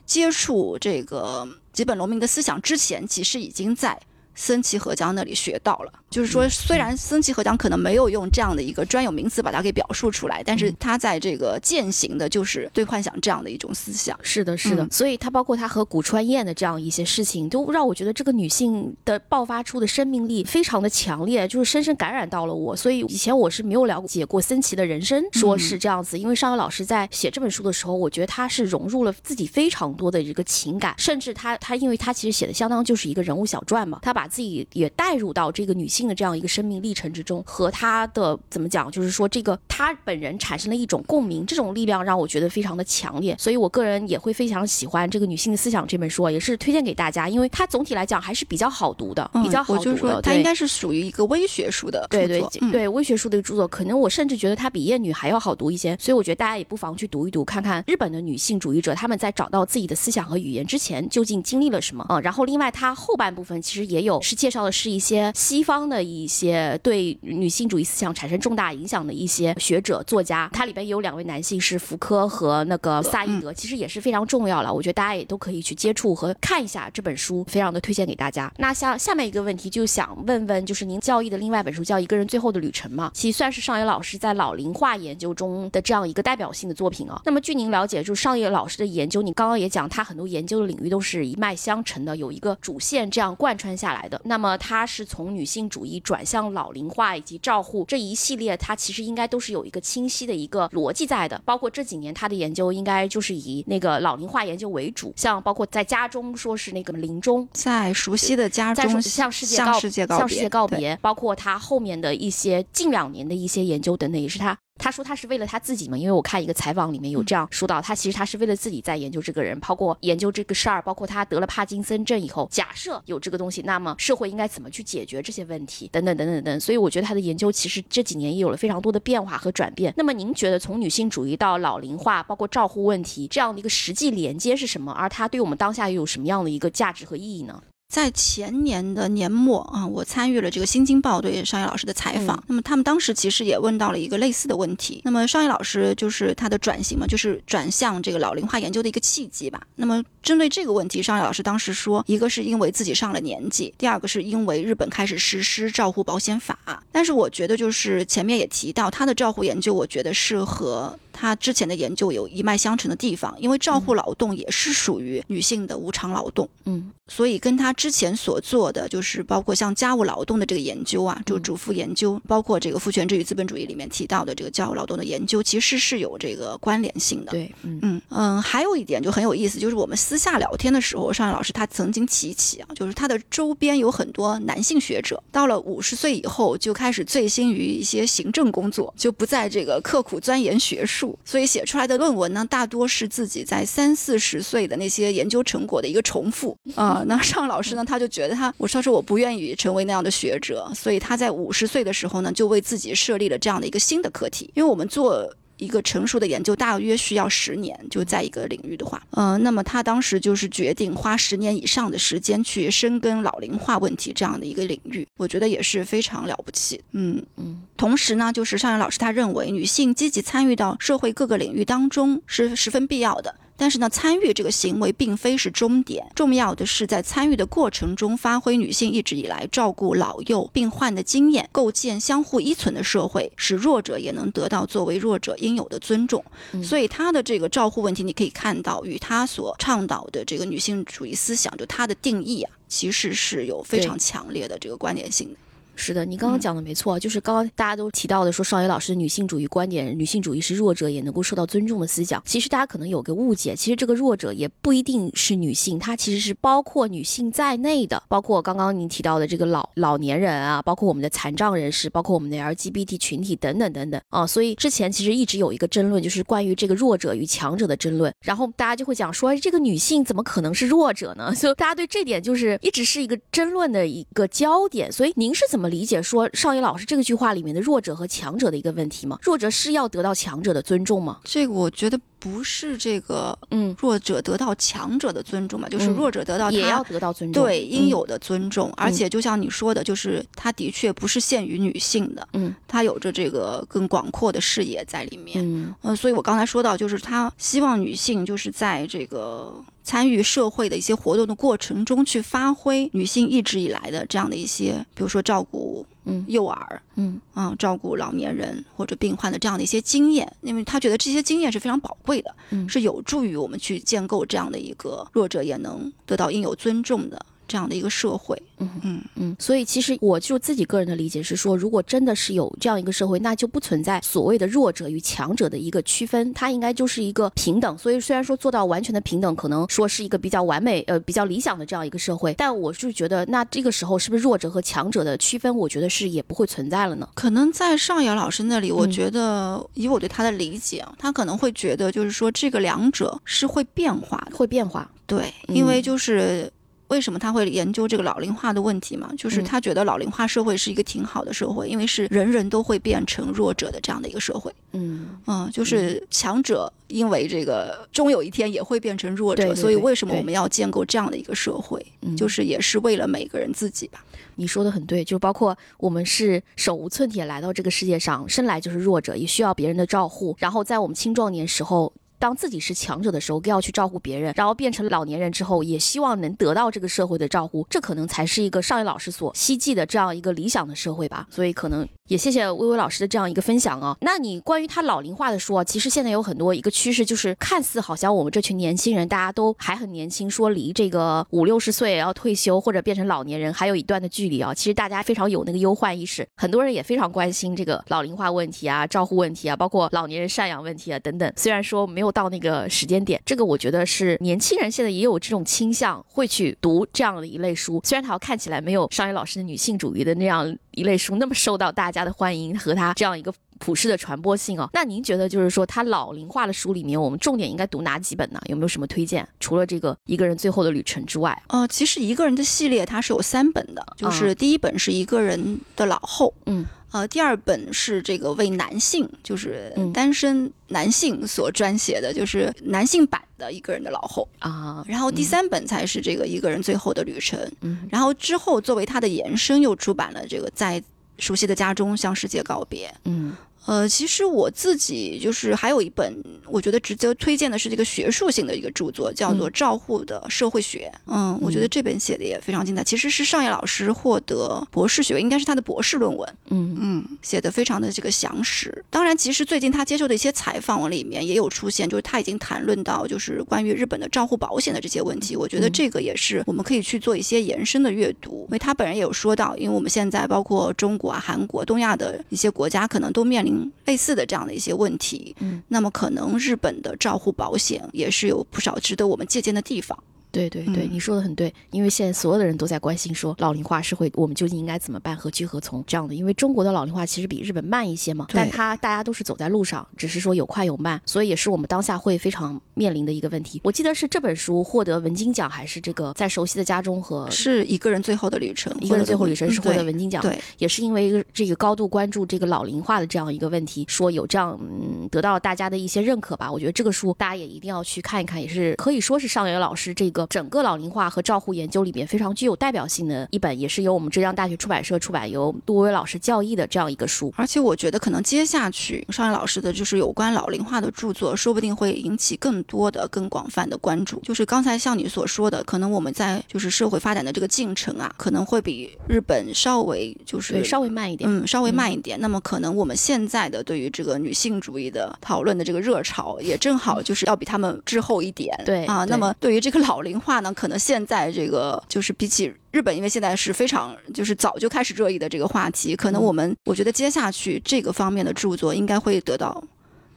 A: 接触这个吉本农民的思想之前，其实已经在森崎和江那里学到了。就是说，虽然森崎和江可能没有用这样的一个专有名词把它给表述出来，但是他在这个践行的就是对幻想这样的一种思想。
B: 是的，是的，
A: 嗯
B: 所以他包括他和古川燕的这样一些事情，都让我觉得这个女性的爆发出的生命力非常的强烈，就是深深感染到了我。所以以前我是没有了解过森崎的人生，说是这样子，因为上野老师在写这本书的时候，我觉得他是融入了自己非常多的一个情感，甚至他他因为他其实写的相当就是一个人物小传嘛，他把自己也带入到这个女性的这样一个生命历程之中，和她的怎么讲，就是说这个她本人产生了一种共鸣，这种力量让我觉得非常的强烈，所以我个人也会非常喜欢这个《女性的思想》这本书，也是推荐给大家，因为它总体来讲还是比较好读的，比较好读的。
A: 嗯我就是说，它应该是属于一个微学术的著
B: 对对对，微学术的著作，可能我甚至觉得它比《厌女》还要好读一些，所以我觉得大家也不妨去读一读，看看日本的女性主义者他们在找到自己的思想和语言之前究竟经历了什么啊、嗯然后另外它后半部分其实也有是介绍的是一些西方的一些对女性主义思想产生重大影响的一些学者作家，它里边有两位男性是福柯和那个萨义德，其实也是非常重要了，我觉得大家也都可以去接触和看一下这本书，非常的推荐给大家。那下下面一个问题就想问问，就是您教义的另外一本书叫《一个人最后的旅程》嘛，其实算是上野老师在老龄化研究中的这样一个代表性的作品啊。那么据您了解，就是上野老师的研究，你刚刚也讲，他很多研究的领域都是一脉相承的，有一个主线这样贯穿下来的。那么他是从女性主义转向老龄化以及照护这一系列，它其实应该都是有一个清晰的一个逻辑在的。包括这几年他的研究应该就是以那个老龄化研究为主，像包括在家中说是那个临终，
A: 在熟悉的家
B: 在
A: 中
B: 向世界
A: 向
B: 告
A: 世界告
B: 向世界告别，包括他后面的一些近两年的一些研究等等，也是他。他说他是为了他自己嘛，因为我看一个采访里面有这样说到，他其实他是为了自己在研究这个人，包括研究这个事儿，包括他得了帕金森症以后，假设有这个东西，那么社会应该怎么去解决这些问题，等等等等等。所以我觉得他的研究其实这几年也有了非常多的变化和转变。那么您觉得从女性主义到老龄化，包括照护问题这样的一个实际连接是什么？而它对我们当下又有什么样的一个价值和意义呢？
A: 在前年的年末啊，我参与了这个《新京报》对商业老师的采访。
B: 嗯
A: 那么他们当时其实也问到了一个类似的问题。那么商业老师就是他的转型嘛，就是转向这个老龄化研究的一个契机吧。那么针对这个问题，商业老师当时说，一个是因为自己上了年纪，第二个是因为日本开始实施照护保险法。但是我觉得就是前面也提到，他的照护研究，我觉得是和他之前的研究有一脉相承的地方，因为照护劳动也是属于女性的无偿劳动。
B: 嗯
A: 所以跟他之前所做的，就是包括像家务劳动的这个研究啊，就
B: 嗯
A: 主妇研究，包括这个父权制与资本主义里面提到的这个家务劳动的研究，其实是有这个关联性的。
B: 对，嗯
A: 嗯嗯，还有一点就很有意思，就是我们私私下聊天的时候，尚老师他曾经提起啊，就是他的周边有很多男性学者，到了五十岁以后就开始醉心于一些行政工作，就不再这个刻苦钻研学术，所以写出来的论文呢，大多是自己在三四十岁的那些研究成果的一个重复啊、那尚老师呢，他就觉得他，我说是我不愿意成为那样的学者，所以他在五十岁的时候呢，就为自己设立了这样的一个新的课题，因为我们做。一个成熟的研究大约需要十年，就在一个领域的话，呃，那么他当时就是决定花十年以上的时间去深耕老龄化问题这样的一个领域，我觉得也是非常了不起。嗯嗯。同时呢，就是尚元老师他认为女性积极参与到社会各个领域当中是十分必要的。但是呢，参与这个行为并非是终点，重要的是在参与的过程中发挥女性一直以来照顾老幼病患的经验，构建相互依存的社会，使弱者也能得到作为弱者应有的尊重。所以他的这个照护问题，你可以看到与他所倡导的这个女性主义思想，就他的定义啊，其实是有非常强烈的这个关联性的。
B: 是的，你刚刚讲的没错，就是刚刚大家都提到的，说少爷老师的女性主义观点，女性主义是弱者也能够受到尊重的思想。其实大家可能有个误解，其实这个弱者也不一定是女性，它其实是包括女性在内的，包括刚刚您提到的这个老老年人啊，包括我们的残障人士，包括我们的 LGBT 群体等等等等啊。所以之前其实一直有一个争论，就是关于这个弱者与强者的争论，然后大家就会讲说，这个女性怎么可能是弱者呢？<laughs> 所以大家对这点就是一直是一个争论的一个焦点。所以您是怎么理解说？少爷老师这个句话里面的弱者和强者的一个问题吗？弱者是要得到强者的尊重吗？
A: 这个我觉得不是这个，嗯，弱者得到强者的尊重嘛，就是弱者得到
B: 也要得到尊重，
A: 对应有的尊重。而且就像你说的，就是他的确不是限于女性的，嗯，他有着这个更广阔的视野在里面，嗯，呃，所以我刚才说到，就是他希望女性就是在这个参与社会的一些活动的过程中去发挥女性一直以来的这样的一些，比如说照顾。嗯，幼儿，嗯。啊，照顾老年人或者病患的这样的一些经验，因为他觉得这些经验是非常宝贵的，嗯，是有助于我们去建构这样的一个弱者也能得到应有尊重的。这样的一个社会，
B: 嗯嗯嗯，所以其实我就自己个人的理解是说，如果真的是有这样一个社会，那就不存在所谓的弱者与强者的一个区分，它应该就是一个平等。所以虽然说做到完全的平等，可能说是一个比较完美、呃比较理想的这样一个社会，但我是觉得，那这个时候是不是弱者和强者的区分，我觉得是也不会存在了呢？
A: 可能在上野老师那里，我觉得以我对他的理解，他可能会觉得就是说这个两者是会变化的，
B: 会变化。
A: 对，因为就是。为什么他会研究这个老龄化的问题嘛？就是他觉得老龄化社会是一个挺好的社会，因为是人人都会变成弱者的这样的一个社会。嗯嗯，就是强者因为这个终有一天也会变成弱者，所以为什么我们要建构这样的一个社会？就是也是为了每个人自己吧。
B: 你说的很对，就包括我们是手无寸铁来到这个世界上，生来就是弱者，也需要别人的照护。然后在我们青壮年时候。当自己是强者的时候，更要去照顾别人，然后变成老年人之后，也希望能得到这个社会的照顾，这可能才是一个上野老师所希冀的这样一个理想的社会吧。所以可能。也谢谢微微老师的这样一个分享啊。那你关于他老龄化的说，其实现在有很多一个趋势，就是看似好像我们这群年轻人大家都还很年轻，说离这个五六十岁要退休或者变成老年人还有一段的距离啊。其实大家非常有那个忧患意识，很多人也非常关心这个老龄化问题啊、照护问题啊，包括老年人赡养问题啊等等。虽然说没有到那个时间点，这个我觉得是年轻人现在也有这种倾向，会去读这样的一类书。虽然它看起来没有上野老师的女性主义的那样一类书那么受到大家的欢迎和它这样一个普世的传播性哦，那您觉得就是说它老龄化的书里面，我们重点应该读哪几本呢？有没有什么推荐？除了这个一个人最后的旅程之外，
A: 呃，其实一个人的系列它是有三本的，就是第一本是一个人的老后，嗯，呃，第二本是这个为男性，就是单身男性所撰写的，就是男性版的一个人的老后啊，然后第三本才是这个一个人最后的旅程，嗯，然后之后作为他的延伸，又出版了这个在。熟悉的家中，向世界告别。嗯。呃，其实我自己就是还有一本，我觉得值得推荐的是这个学术性的一个著作，叫做《照护的社会学》。嗯，我觉得这本写的也非常精彩。其实是上野老师获得博士学位，应该是他的博士论文。嗯嗯，写的非常的这个详实。当然，其实最近他接受的一些采访里面也有出现，就是他已经谈论到就是关于日本的照护保险的这些问题。我觉得这个也是我们可以去做一些延伸的阅读，因为他本人也有说到，因为我们现在包括中国啊、韩国、东亚的一些国家，可能都面临。类似的这样的一些问题，嗯，那么可能日本的照护保险也是有不少值得我们借鉴的地方。
B: 对对对，
A: 嗯
B: 你说的很对，因为现在所有的人都在关心说老龄化是会我们究竟应该怎么办，何去何从这样的。因为中国的老龄化其实比日本慢一些嘛，但它大家都是走在路上，只是说有快有慢，所以也是我们当下会非常面临的一个问题。我记得是这本书获得文津奖，还是这个在熟悉的家中和
A: 是一个人最后的旅程，
B: 一个人最后旅程是获得
A: 嗯
B: 文津奖，
A: 对，
B: 也是因为一个这个高度关注这个老龄化的这样一个问题，说有这样嗯得到大家的一些认可吧。我觉得这个书大家也一定要去看一看，也是可以说是上野老师这个整个老龄化和照护研究里面非常具有代表性的一本，也是由我们浙江大学出版社出版，由杜威老师教译的这样一个书。
A: 而且我觉得可能接下去上野老师的就是有关老龄化的著作，说不定会引起更多的、更广泛的关注。就是刚才像你所说的，可能我们在就是社会发展的这个进程啊，可能会比日本稍微就是
B: 对，稍微慢一点。
A: 嗯，稍微慢一点。那么可能我们现在的对于这个女性主义的讨论的这个热潮，也正好就是要比他们滞后一点。
B: 对
A: 啊，
B: 对
A: 那么对于这个老龄化呢，可能现在这个就是比起。日本因为现在是非常就是早就开始热议的这个话题，可能
B: 嗯
A: 我们我觉得接下去这个方面的著作应该会得到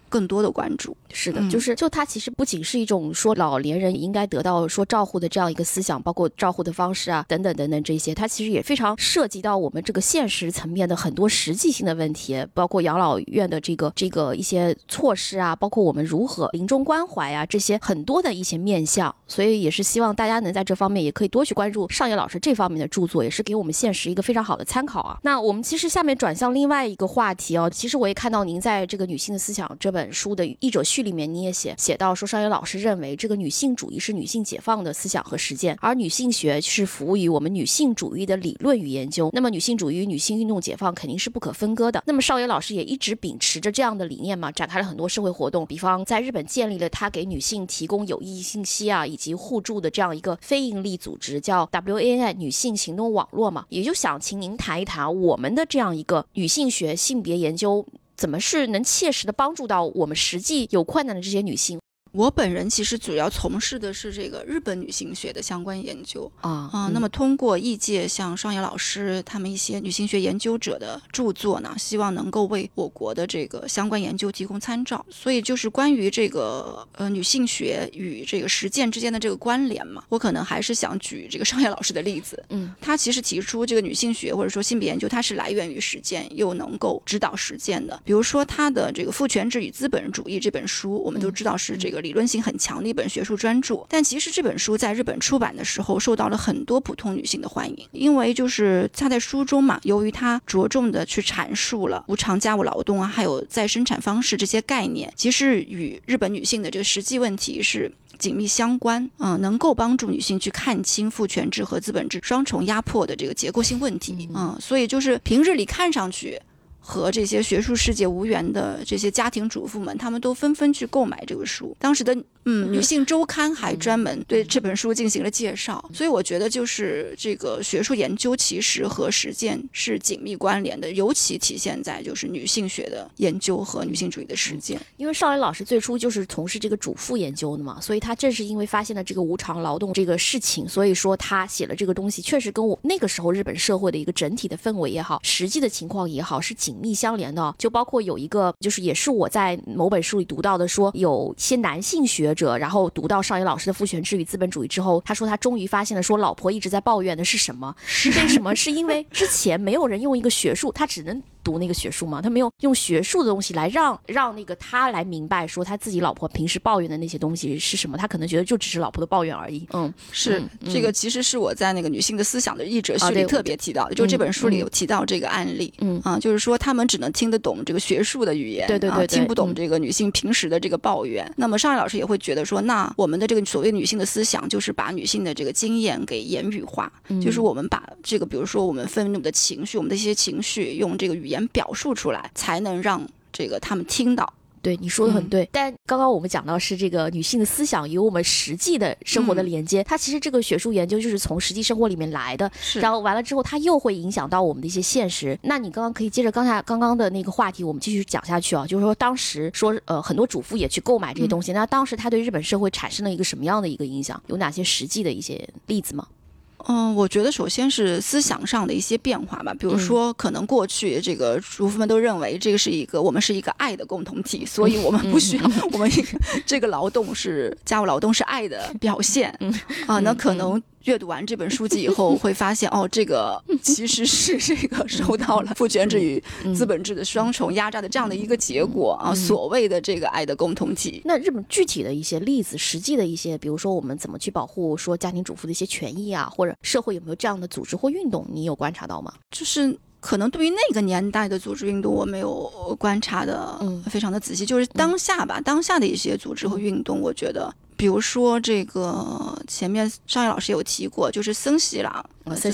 A: 更多的关注。
B: 是的，
A: 嗯
B: 就是就它其实不仅是一种说老年人应该得到说照护的这样一个思想，包括照护的方式啊，等等等等这些，它其实也非常涉及到我们这个现实层面的很多实际性的问题，包括养老院的这个这个一些措施啊，包括我们如何临终关怀啊，这些很多的一些面向，所以也是希望大家能在这方面也可以多去关注上野老师这方面的著作，也是给我们现实一个非常好的参考啊。那我们其实下面转向另外一个话题哦，其实我也看到您在这个《女性的思想》这本本书的译者序里面，你也写写到说，少爷老师认为这个女性主义是女性解放的思想和实践，而女性学是服务于我们女性主义的理论与研究。那么，女性主义与女性运动解放肯定是不可分割的。那么，少爷老师也一直秉持着这样的理念嘛，展开了很多社会活动，比方在日本建立了他给女性提供有益信息啊以及互助的这样一个非营利组织，叫 WANI 女性行动网络嘛。也就想请您谈一谈我们的这样一个女性学性别研究。怎么是能切实的帮助到我们实际有困难的这些女性？
A: 我本人其实主要从事的是这个日本女性学的相关研究。
B: 啊
A: 啊、那么通过译介像上野老师他们一些女性学研究者的著作呢，希望能够为我国的这个相关研究提供参照。所以就是关于这个呃女性学与这个实践之间的这个关联嘛，我可能还是想举这个上野老师的例子。
B: 嗯，
A: 他其实提出这个女性学或者说性别研究，它是来源于实践，又能够指导实践的。比如说他的这个《父权制与资本主义》这本书，我们都知道是这个理论性很强的一本学术专著，但其实这本书在日本出版的时候受到了很多普通女性的欢迎，因为就是她在书中嘛，由于她着重的去阐述了无偿家务劳动啊，还有再生产方式这些概念，其实与日本女性的这个实际问题是。紧密相关，嗯、能够帮助女性去看清父权制和资本制双重压迫的这个结构性问题，嗯、所以就是平日里看上去和这些学术世界无缘的这些家庭主妇们，他们都纷纷去购买这个书。当时的嗯，女性周刊还专门对这本书进行了介绍，所以我觉得就是这个学术研究其实和实践是紧密关联的，尤其体现在就是女性学的研究和女性主义的实践。
B: 因为邵磊老师最初就是从事这个主妇研究的嘛，所以他正是因为发现了这个无偿劳动这个事情，所以说他写了这个东西，确实跟我那个时候日本社会的一个整体的氛围也好，实际的情况也好，是紧密相连的。就包括有一个，就是也是我在某本书里读到的，说有些男性学者，然后读到上野老师的《父权制与资本主义》之后，他说他终于发现了，说老婆一直在抱怨的是什么？是为什么？是因为之前没有人用一个学术，他只能。读那个学术嘛，他没有用学术的东西来让让那个他来明白说他自己老婆平时抱怨的那些东西是什么，他可能觉得就只是老婆的抱怨而已。嗯，
A: 是
B: 嗯
A: 这个，其实是我在那个女性的思想的译者序里特别提到的，就是这本书里有提到这个案例。
B: 嗯
A: 啊，就是说他们只能听得懂这个学术的语言，啊，
B: 对对对对
A: 听不懂
B: 嗯
A: 这个女性平时的这个抱怨。那么上海老师也会觉得说，那我们的这个所谓女性的思想，就是把女性的这个经验给言语化，
B: 嗯
A: 就是我们把这个，比如说我们愤怒的情绪，我们的一些情绪，用这个语言表述出来，才能让这个他们听到。
B: 对你说的很
A: 嗯
B: 对，但刚刚我们讲到是这个女性的思想与我们实际的生活的连接，它其实这个学术研究就是从实际生活里面来的，
A: 是
B: 然后完了之后，它又会影响到我们的一些现实。那你刚刚可以接着刚才刚刚的那个话题，我们继续讲下去啊，就是说当时说呃很多主妇也去购买这些东西，那当时它对日本社会产生了一个什么样的一个影响？有哪些实际的一些例子吗？
A: 嗯，我觉得首先是思想上的一些变化吧，比如说，可能过去这个主妇们都认为这个是一个我们是一个爱的共同体，所以我们不需要我们 <laughs> 这个劳动是家务劳动是爱的表现。啊，那可能。阅读完这本书籍以后，<laughs> 会发现哦，这个 <laughs> 其实是这个受到了父权制与资本制的双重压榨的这样的一个结果啊。所谓的这个爱的共同体，
B: 那日本具体的一些例子，实际的一些，比如说我们怎么去保护说家庭主妇的一些权益啊，或者社会有没有这样的组织或运动，你有观察到吗？
A: 就是可能对于那个年代的组织运动，我没有观察的非常的仔细。就是当下吧，当下的一些组织和运动，我觉得。比如说，这个前面上野老师有提过，就是森喜朗，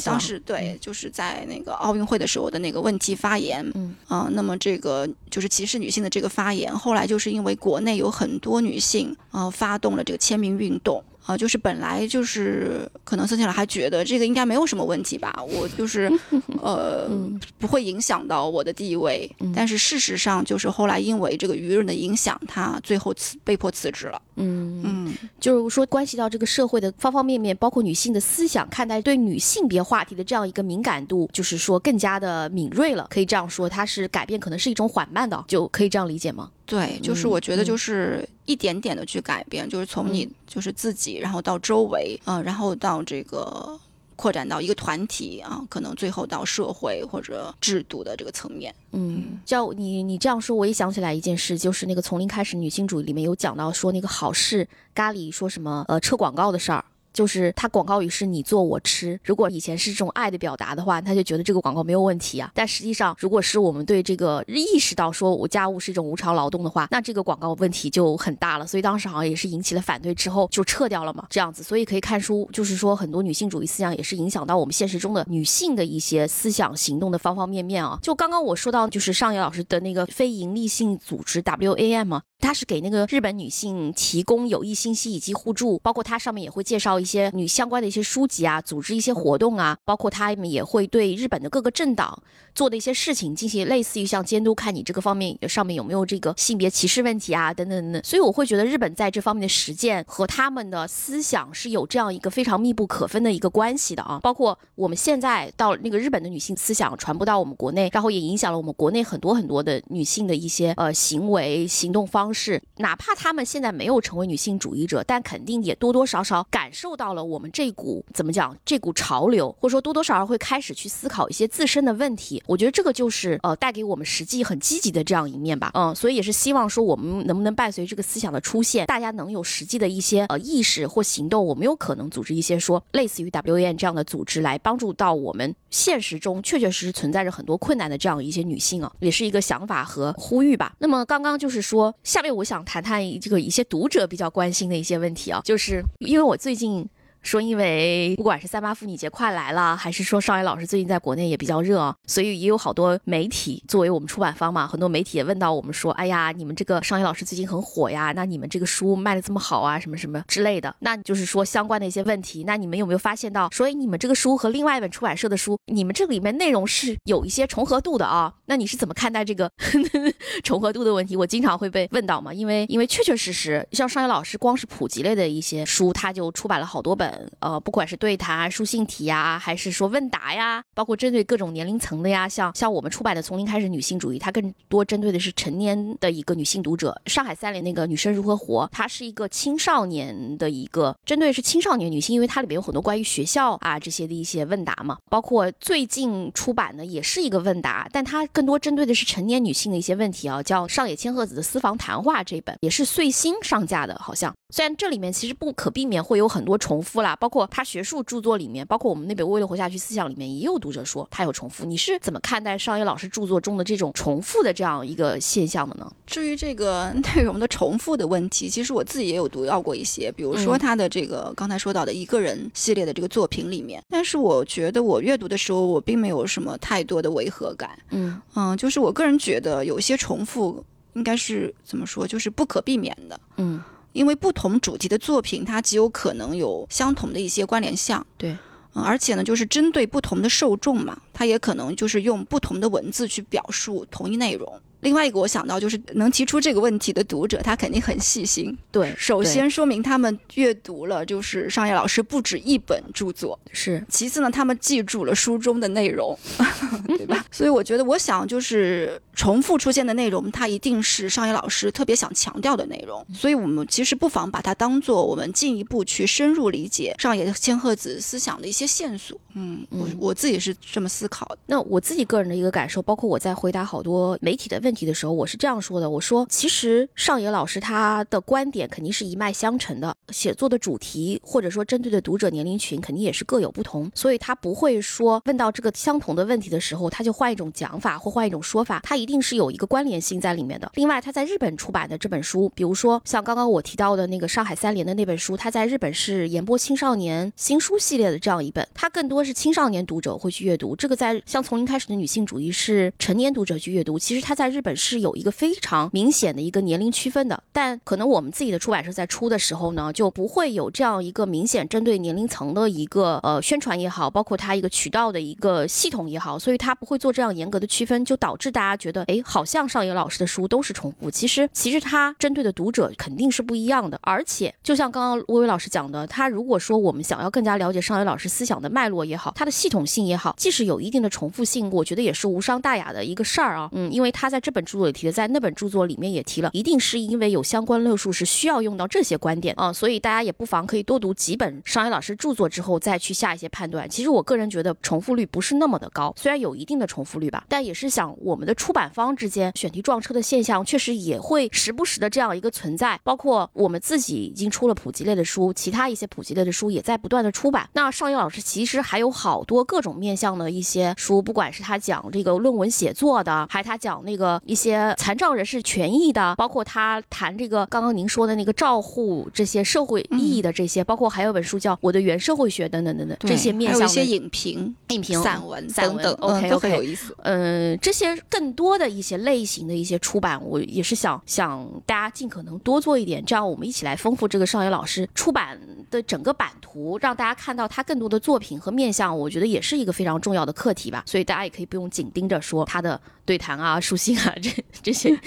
A: 当时对，就是在那个奥运会的时候的那个问题发言，嗯啊，那么这个就是歧视女性的这个发言，后来就是因为国内有很多女性啊发动了这个签名运动。啊，就是本来就是可能孙庆老还觉得这个应该没有什么问题吧，我就是 <laughs> 呃不会影响到我的地位，但是事实上就是后来因为这个舆论的影响，他最后辞被迫辞职了。
B: 嗯嗯，就是说关系到这个社会的方方面面，包括女性的思想，看待对女性别话题的这样一个敏感度，就是说更加的敏锐了，可以这样说，它是改变可能是一种缓慢的，就可以这样理解吗？
A: 对，就是我觉得就是一点点的去改变，就是从你就是自己，然后到周围，嗯，然后到这个扩展到一个团体啊，可能最后到社会或者制度的这个层面。
B: 嗯，叫你你这样说，我也想起来一件事，就是那个从零开始女性主义里面有讲到说那个好事咖喱说什么呃撤广告的事儿。就是它广告语是你做我吃，如果以前是这种爱的表达的话，他就觉得这个广告没有问题啊。但实际上，如果是我们对这个意识到说我家务是一种无偿劳动的话，那这个广告问题就很大了。所以当时好像也是引起了反对，之后就撤掉了嘛，这样子。所以可以看出，就是说很多女性主义思想也是影响到我们现实中的女性的一些思想行动的方方面面啊。就刚刚我说到，就是上野老师的那个非营利性组织 WAM 嘛。它是给那个日本女性提供有益信息以及互助，包括它上面也会介绍一些女相关的一些书籍啊，组织一些活动啊，包括他们也会对日本的各个政党做的一些事情进行类似于像监督，看你这个方面上面有没有这个性别歧视问题啊，等等等等。所以我会觉得日本在这方面的实践和他们的思想是有这样一个非常密不可分的一个关系的啊。包括我们现在到那个日本的女性思想传播到我们国内，然后也影响了我们国内很多很多的女性的一些呃行为行动方。方式，哪怕他们现在没有成为女性主义者，但肯定也多多少少感受到了我们这股怎么讲，这股潮流，或者说多多少少会开始去思考一些自身的问题。我觉得这个就是呃带给我们实际很积极的这样一面吧。嗯，所以也是希望说我们能不能伴随这个思想的出现，大家能有实际的一些呃意识或行动。我们有可能组织一些说类似于 WN 这样的组织来帮助到我们现实中确确实实存在着很多困难的这样一些女性啊，也是一个想法和呼吁吧。那么刚刚就是说。下面我想谈谈这个一些读者比较关心的一些问题啊，就是因为我最近。说，因为不管是三八妇女节快来了，还是说少爷老师最近在国内也比较热，所以也有好多媒体作为我们出版方嘛，很多媒体也问到我们说，哎呀，你们这个少爷老师最近很火呀，那你们这个书卖的这么好啊，什么什么之类的，那就是说相关的一些问题，那你们有没有发现到，所以你们这个书和另外一本出版社的书，你们这里面内容是有一些重合度的啊？那你是怎么看待这个 <laughs> 重合度的问题？我经常会被问到嘛，因为因为确确实实，像少爷老师光是普及类的一些书，他就出版了好多本。呃，不管是对谈、书信体呀，还是说问答呀，包括针对各种年龄层的呀，像像我们出版的《从零开始女性主义》，它更多针对的是成年的一个女性读者。上海三联那个《女生如何活》，它是一个青少年的一个针对是青少年女性，因为它里面有很多关于学校啊这些的一些问答嘛。包括最近出版的也是一个问答，但它更多针对的是成年女性的一些问题啊，叫上野千鹤子的《私房谈话》这本，也是最新上架的，好像。虽然这里面其实不可避免会有很多重复啦，包括他学术著作里面，包括我们那本《为了活下去》思想里面，也有读者说他有重复。你是怎么看待商业老师著作中的这种重复的这样一个现象的呢？
A: 至于这个 <laughs> 内容的重复的问题，其实我自己也有读到过一些，比如说他的这个刚才说到的一个人系列的这个作品里面，但是我觉得我阅读的时候，我并没有什么太多的违和感。嗯嗯，就是我个人觉得有些重复应该是怎么说，就是不可避免的。嗯。因为不同主题的作品，它极有可能有相同的一些关联项。
B: 对，
A: 嗯，而且呢，就是针对不同的受众嘛，它也可能就是用不同的文字去表述同一内容。另外一个我想到就是能提出这个问题的读者，他肯定很细心。
B: 对，
A: 首先说明他们阅读了就是上野老师不止一本著作，
B: 是。
A: 其次呢，他们记住了书中的内容，<laughs> 对吧？所以我觉得，我想就是重复出现的内容，它一定是上野老师特别想强调的内容。所以我们其实不妨把它当做我们进一步去深入理解上野千鹤子思想的一些线索。嗯，我我自己是这么思考的。
B: 那我自己个人的一个感受，包括我在回答好多媒体的问题的时候，我是这样说的：我说，其实上野老师他的观点肯定是一脉相承的，写作的主题或者说针对的读者年龄群肯定也是各有不同，所以他不会说问到这个相同的问题的时候，他就换一种讲法或换一种说法，他一定是有一个关联性在里面的。另外，他在日本出版的这本书，比如说像刚刚我提到的那个上海三联的那本书，他在日本是研播青少年新书系列的这样一本，它更多是青少年读者会去阅读。这个在像从零开始的女性主义是成年读者去阅读，其实他在日本是有一个非常明显的一个年龄区分的。但可能我们自己的出版社在出的时候呢，就不会有这样一个明显针对年龄层的一个呃宣传也好，包括它一个渠道的一个系统也好，所以它不会做这样严格的区分，就导致大家觉得，哎，好像上野老师的书都是重复。其实，其实他针对的读者肯定是不一样的。而且，就像刚刚薇薇老师讲的，他如果说我们想要更加了解上野老师思想的脉络也好，他的系统性也好，即使有一定的重复性，我觉得也是无伤大雅的一个事儿啊。嗯，因为他在这本著作里提的，在那本著作里面也提了，一定是因为有相关论述是需要用到这些观点啊，所以大家也不妨可以多读几本上野老师著作之后再去下一些判断。其实我个人觉得重复率不是那么的高，虽然有一定的重复率吧，但也是想我们的出版方之间选题撞车的现象确实也会时不时的这样一个存在。包括我们自己已经出了普及类的书，其他一些普及类的书也在不断的出版。那上野老师其实还有好多各种面向的一些书，不管是他讲这个论文写作的，还他讲那个一些残障人士权益的，包括他谈这个刚刚您说的那个照护这些社会意义的这些，包括还有本书叫《我的原社会学》等等等等这些面向
A: 的一些影评、
B: 影评、
A: 散文、
B: 散
A: 文
B: ，OK，
A: 都很有意思。
B: 嗯，这些更多的一些类型的一些出版，我也是想想大家尽可能多做一点，这样我们一起来丰富这个少爷老师出版的整个版图，让大家看到他更多的作品和面向，我觉得也是一个非常重要的课题吧。所以大家也可以不用紧盯着说他的对谈啊、书信啊这这些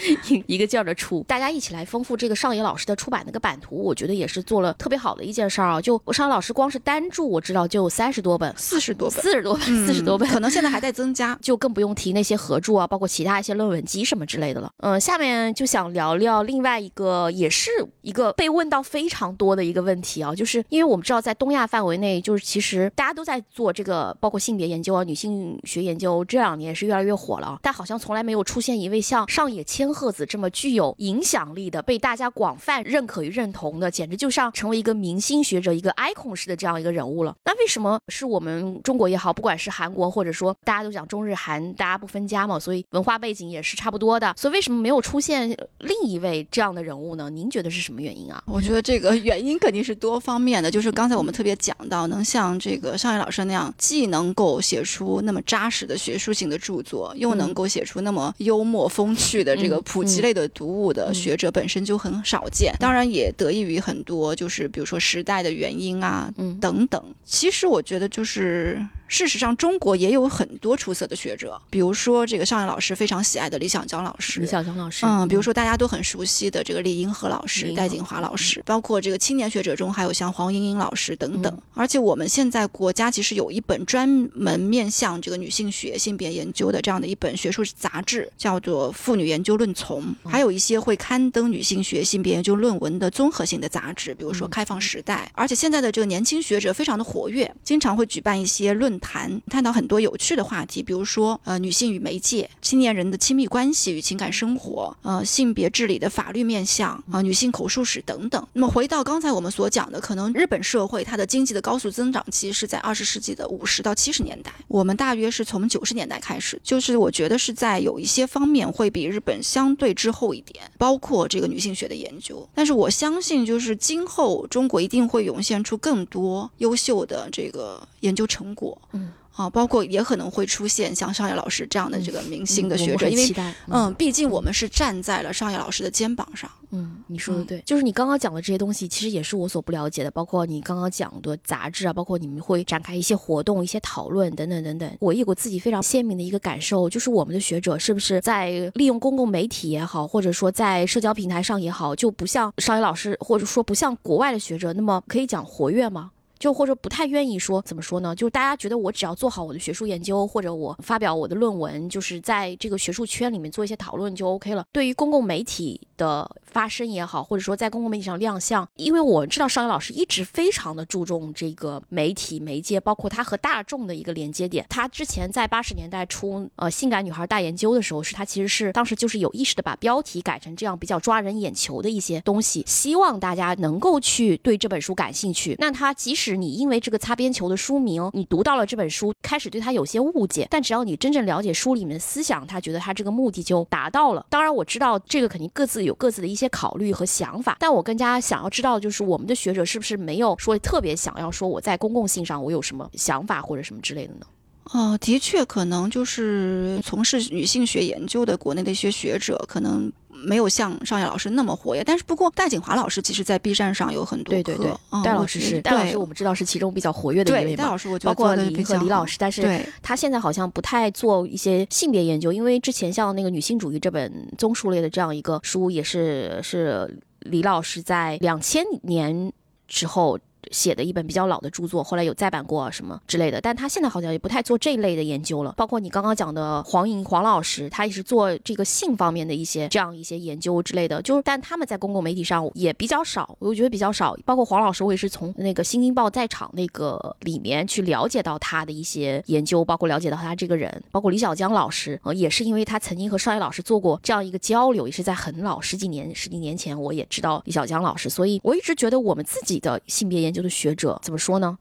B: 一个劲儿的出，大家一起来丰富这个上野老师的出版那个版图，我觉得也是做了特别好的一件事儿啊。就上野老师光是单著我知道就有三十多本、
A: 四十多本、
B: 四十多本、四十多本，
A: 可能现在还在增加，
B: 就更不用提那些合著啊，包括其他一些论文集什么之类的了。嗯，下面就想聊聊另外一个，也是一个被问到非常多的一个问题啊，就是因为我们知道在东亚范围内，就是其实大家都在做这个，包括性别研究啊、女性学研究，这两年也是越来越火了。但好像从来没有出现一位像上野千鹤子这么具有影响力的、被大家广泛认可与认同的，简直就像成为一个明星学者、一个 icon 式的这样一个人物了。那为什么是我们中国也好，不管是韩国或者说大家都讲中日韩，大家不分家嘛，所以文化背景也是差不多的。所以为什么没有出现另一位这样的人物呢？您觉得是什么原因啊？
A: 我觉得这个原因肯定是多方面的。就是刚才我们特别讲到，能像这个上野老师那样，既能够写出那么扎实的学术性的著作，又能够写出那么幽默风趣的这个普及类的读物的学者，本身就很少见。当然也得益于很多，就是比如说时代的原因啊，等等。其实我觉得就是。事实上，中国也有很多出色的学者，比如说这个上野老师非常喜爱的李小江老师，
B: 李小江老师，
A: 嗯，比如说大家都很熟悉的这个李银河老师、戴锦华老师，包括这个青年学者中还有像黄莺莺老师等等。而且我们现在国家其实有一本专门面向这个女性学、性别研究的这样的一本学术杂志，叫做《妇女研究论丛》，还有一些会刊登女性学、性别研究论文的综合性的杂志，比如说《开放时代》。而且现在的这个年轻学者非常的活跃，经常会举办一些论。坛探讨很多有趣的话题，比如说呃女性与媒介、青年人的亲密关系与情感生活、呃性别治理的法律面向啊女性口述史等等。那么回到刚才我们所讲的，可能日本社会它的经济的高速增长期是在二十世纪的五十到七十年代，我们大约是从九十年代开始，就是我觉得是在有一些方面会比日本相对滞后一点，包括这个女性学的研究。但是我相信，就是今后中国一定会涌现出更多优秀的这个研究成果。嗯。啊，包括也可能会出现像商业老师这样的这个明星的学者，因为嗯，毕竟我们是站在了商业老师的肩膀上。
B: 嗯，你说的对，就是你刚刚讲的这些东西，其实也是我所不了解的，包括你刚刚讲的杂志啊，包括你们会展开一些活动、一些讨论等等等等。我有个自己非常鲜明的一个感受，就是我们的学者是不是在利用公共媒体也好，或者说在社交平台上也好，就不像商业老师，或者说不像国外的学者那么可以讲活跃吗？就或者不太愿意说，怎么说呢？就是大家觉得我只要做好我的学术研究，或者我发表我的论文，就是在这个学术圈里面做一些讨论就 OK 了。对于公共媒体的发声也好，或者说在公共媒体上亮相，因为我知道邵阳老师一直非常的注重这个媒体媒介，包括他和大众的一个连接点。他之前在八十年代初呃《性感女孩大研究》的时候，是他其实是当时就是有意识的把标题改成这样比较抓人眼球的一些东西，希望大家能够去对这本书感兴趣。那他即使是你因为这个擦边球的书名，你读到了这本书，开始对他有些误解，但只要你真正了解书里面的思想，他觉得他这个目的就达到了。当然，我知道这个肯定各自有各自的一些考虑和想法，但我更加想要知道，就是我们的学者是不是没有说特别想要说我在公共性上我有什么想法或者什么之类的呢？
A: 哦，的确，可能就是从事女性学研究的国内的一些学者，可能。没有像尚野老师那么活跃，但是不过戴锦华老师其实，在 B 站上有很多
B: 对对对，戴老师是戴老师，我们知道是其中比较活跃的一位
A: 戴老师，我觉
B: 得包括李和李老师，但是他现在好像不太做一些性别研究，因为之前像那个女性主义这本综述类的这样一个书，也是是李老师在两千年之后。写的一本比较老的著作，后来有再版过什么之类的，但他现在好像也不太做这一类的研究了。包括你刚刚讲的黄莹黄老师，他也是做这个性方面的一些这样一些研究之类的，就是但他们在公共媒体上也比较少，我觉得比较少。包括黄老师，我也是从那个《新京报》在场那个里面去了解到他的一些研究，包括了解到他这个人。包括李小江老师，呃，也是因为他曾经和邵野老师做过这样一个交流，也是在很老十几年十几年前，我也知道李小江老师，所以我一直觉得我们自己的性别研究。的学者怎么说呢？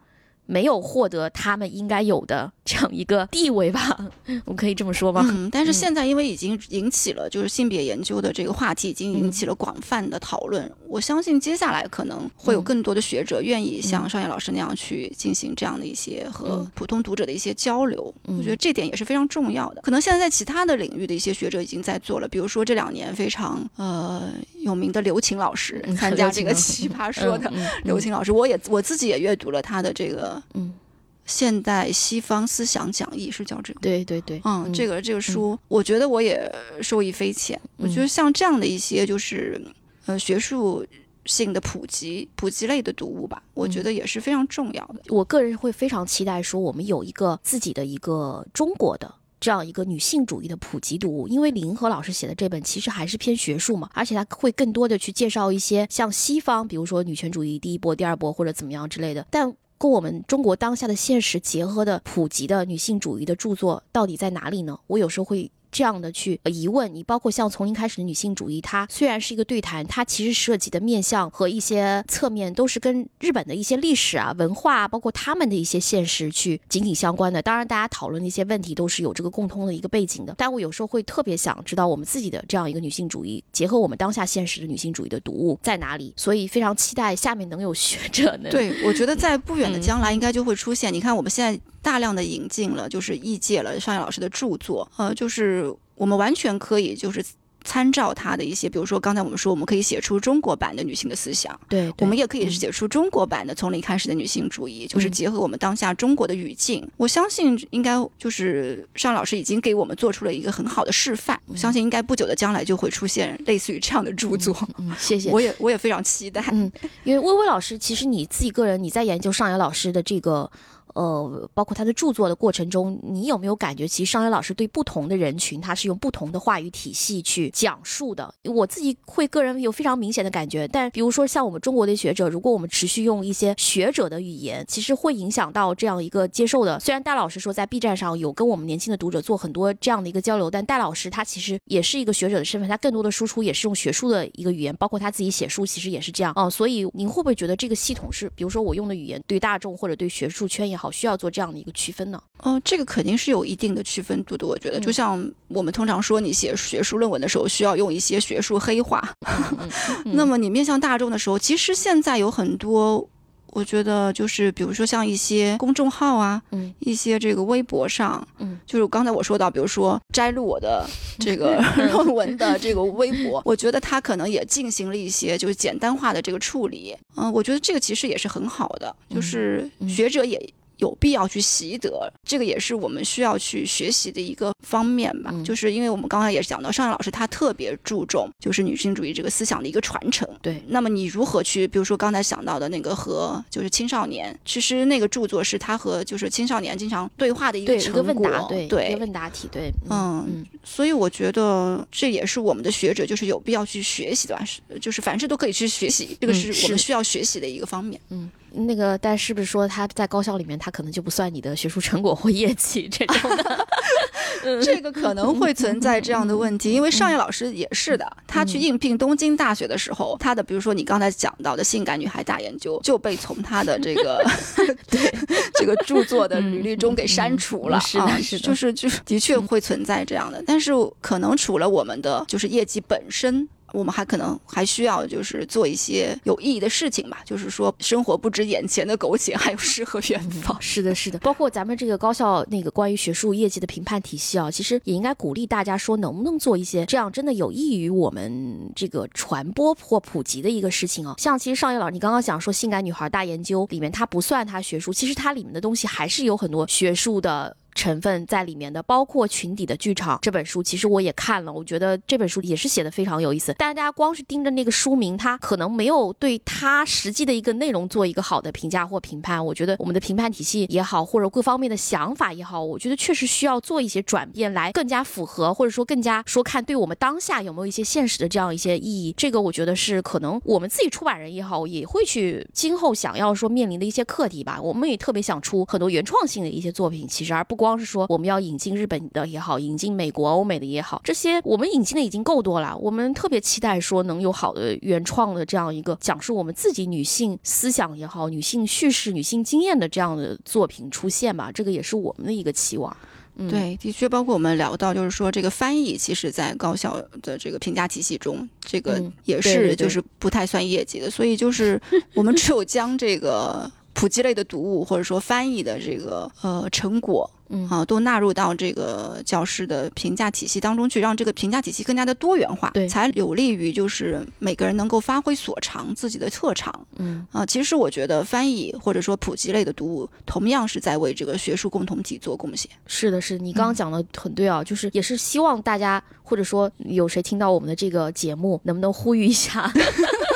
B: 没有获得他们应该有的这样一个地位吧，<laughs> 我们可以这么说吗？
A: 嗯，但是现在因为已经引起了就是性别研究的这个话题，已经引起了广泛的讨论。我相信接下来可能会有更多的学者愿意像商业老师那样去进行这样的一些和普通读者的一些交流。我觉得这点也是非常重要的。可能现在在其他的领域的一些学者已经在做了，比如说这两年非常呃有名的刘擎老师参加这个奇葩说的刘擎老师，我也我自己也阅读了他的这个。嗯，现代西方思想讲义是叫这个？
B: 对对对，
A: 嗯，这个这个书，我觉得我也受益匪浅。我觉得像这样的一些就是呃学术性的普及普及类的读物吧，我觉得也是非常重要的。
B: 我个人会非常期待说，我们有一个自己的一个中国的这样一个女性主义的普及读物，因为李银河老师写的这本其实还是偏学术嘛，而且他会更多的去介绍一些像西方，比如说女权主义第一波、第二波或者怎么样之类的，但。跟我们中国当下的现实结合的普及的女性主义的著作到底在哪里呢？我有时候会。这样的去疑问，你包括像从零开始的女性主义，它虽然是一个对谈，它其实涉及的面向和一些侧面都是跟日本的一些历史啊、文化，包括他们的一些现实去紧紧相关的。当然，大家讨论的一些问题都是有这个共通的一个背景的。但我有时候会特别想知道，我们自己的这样一个女性主义，结合我们当下现实的女性主义的读物在哪里？所以非常期待下面能有学者呢。
A: 对，我觉得在不远的将来应该就会出现。你看，我们现在。大量的引进了，就是译介了尚野老师的著作，呃，就是我们完全可以就是参照他的一些，比如说刚才我们说，我们可以写出中国版的女性的思想，
B: 对，
A: 我们也可以写出中国版的从零开始的女性主义，就是结合我们当下中国的语境。我相信应该就是尚老师已经给我们做出了一个很好的示范，我相信应该不久的将来就会出现类似于这样的著作。
B: 嗯，谢谢，
A: 我也我也非常期待。
B: 嗯，因为微微老师，其实你自己个人你在研究尚野老师的这个。呃，包括他的著作的过程中，你有没有感觉，其实商野老师对不同的人群，他是用不同的话语体系去讲述的？我自己会个人有非常明显的感觉。但比如说像我们中国的学者，如果我们持续用一些学者的语言，其实会影响到这样一个接受的。虽然戴老师说在 B 站上有跟我们年轻的读者做很多这样的一个交流，但戴老师他其实也是一个学者的身份，他更多的输出也是用学术的一个语言，包括他自己写书其实也是这样啊。所以您会不会觉得这个系统是，比如说我用的语言对大众或者对学术圈也好？需要做这样的一个区分呢？
A: 哦，这个肯定是有一定的区分度的。我觉得，就像我们通常说，你写学术论文的时候，需要用一些学术黑话。<laughs> 那么，你面向大众的时候，其实现在有很多。我觉得就是比如说像一些公众号啊，
B: 嗯，
A: 一些这个微博上，
B: 嗯，
A: 就是刚才我说到，比如说摘录我的 <laughs> 这个论文的这个微博，我觉得他可能也进行了一些就是简单化的这个处理。嗯，我觉得这个其实也是很好的，就是学者也。有必要去习得，这个也是我们需要去学习的一个方面吧。就是因为我们刚才也讲到，尚野老师他特别注重就是女性主义这个思想的一个传承。
B: 对，
A: 那么你如何去，比如说刚才想到的那个和就是青少年，其实那个著作是他和就是青少年经常对话的一
B: 个
A: 成
B: 果，对
A: 一
B: 个问答题，对，
A: 嗯，所以我觉得这也是我们的学者就是有必要去学习的吧，是就是凡事都可以去学习，这个是我们需要学习的一个方面。
B: 嗯。那个，但是不是说他在高校里面，他可能就不算你的学术成果或业绩这种的？<laughs>
A: 这个可能会存在这样的问题，因为上野老师也是的，他去应聘东京大学的时候，他的比如说你刚才讲到的性感女孩大研究就被从他的这个 <laughs> 对这个著作的履历中给删除了。
B: 啊，是
A: 就是就是的确会存在这样的，但是可能除了我们的就是业绩本身。我们还可能还需要就是做一些有意义的事情吧，<laughs> 就是说生活不止眼前的苟且，还有诗和远方。<laughs>
B: 是的，是的，包括咱们这个高校那个关于学术业绩的评判体系啊，其实也应该鼓励大家说，能不能做一些这样真的有益于我们这个传播或普及的一个事情啊。像其实上野老师，你刚刚讲说《性感女孩大研究》里面，它不算它学术，其实它里面的东西还是有很多学术的。成分在里面的，包括《群体的剧场》这本书，其实我也看了，我觉得这本书也是写的非常有意思。但大家光是盯着那个书名，它可能没有对它实际的一个内容做一个好的评价或评判。我觉得我们的评判体系也好，或者各方面的想法也好，我觉得确实需要做一些转变，来更加符合，或者说更加说看对我们当下有没有一些现实的这样一些意义。这个我觉得是可能我们自己出版人也好，也会去今后想要说面临的一些课题吧。我们也特别想出很多原创性的一些作品，其实而不光是说我们要。引进日本的也好，引进美国、欧美的也好，这些我们引进的已经够多了。我们特别期待说能有好的原创的这样一个讲述我们自己女性思想也好、女性叙事、女性经验的这样的作品出现吧。这个也是我们的一个期望。
A: 对，的确，包括我们聊到，就是说这个翻译，其实在高校的这个评价体系中，这个也是就是不太算业绩的。所以就是我们只有将这个普及类的读物，或者说翻译的这个呃成果。
B: 嗯
A: 啊，都纳入到这个教师的评价体系当中去，让这个评价体系更加的多元化，
B: 对，
A: 才有利于就是每个人能够发挥所长，自己的特长。
B: 嗯
A: 啊，其实我觉得翻译或者说普及类的读物，同样是在为这个学术共同体做贡献。
B: 是的，是你刚刚讲的很对啊，就是也是希望大家或者说有谁听到我们的这个节目，能不能呼吁一下？<laughs>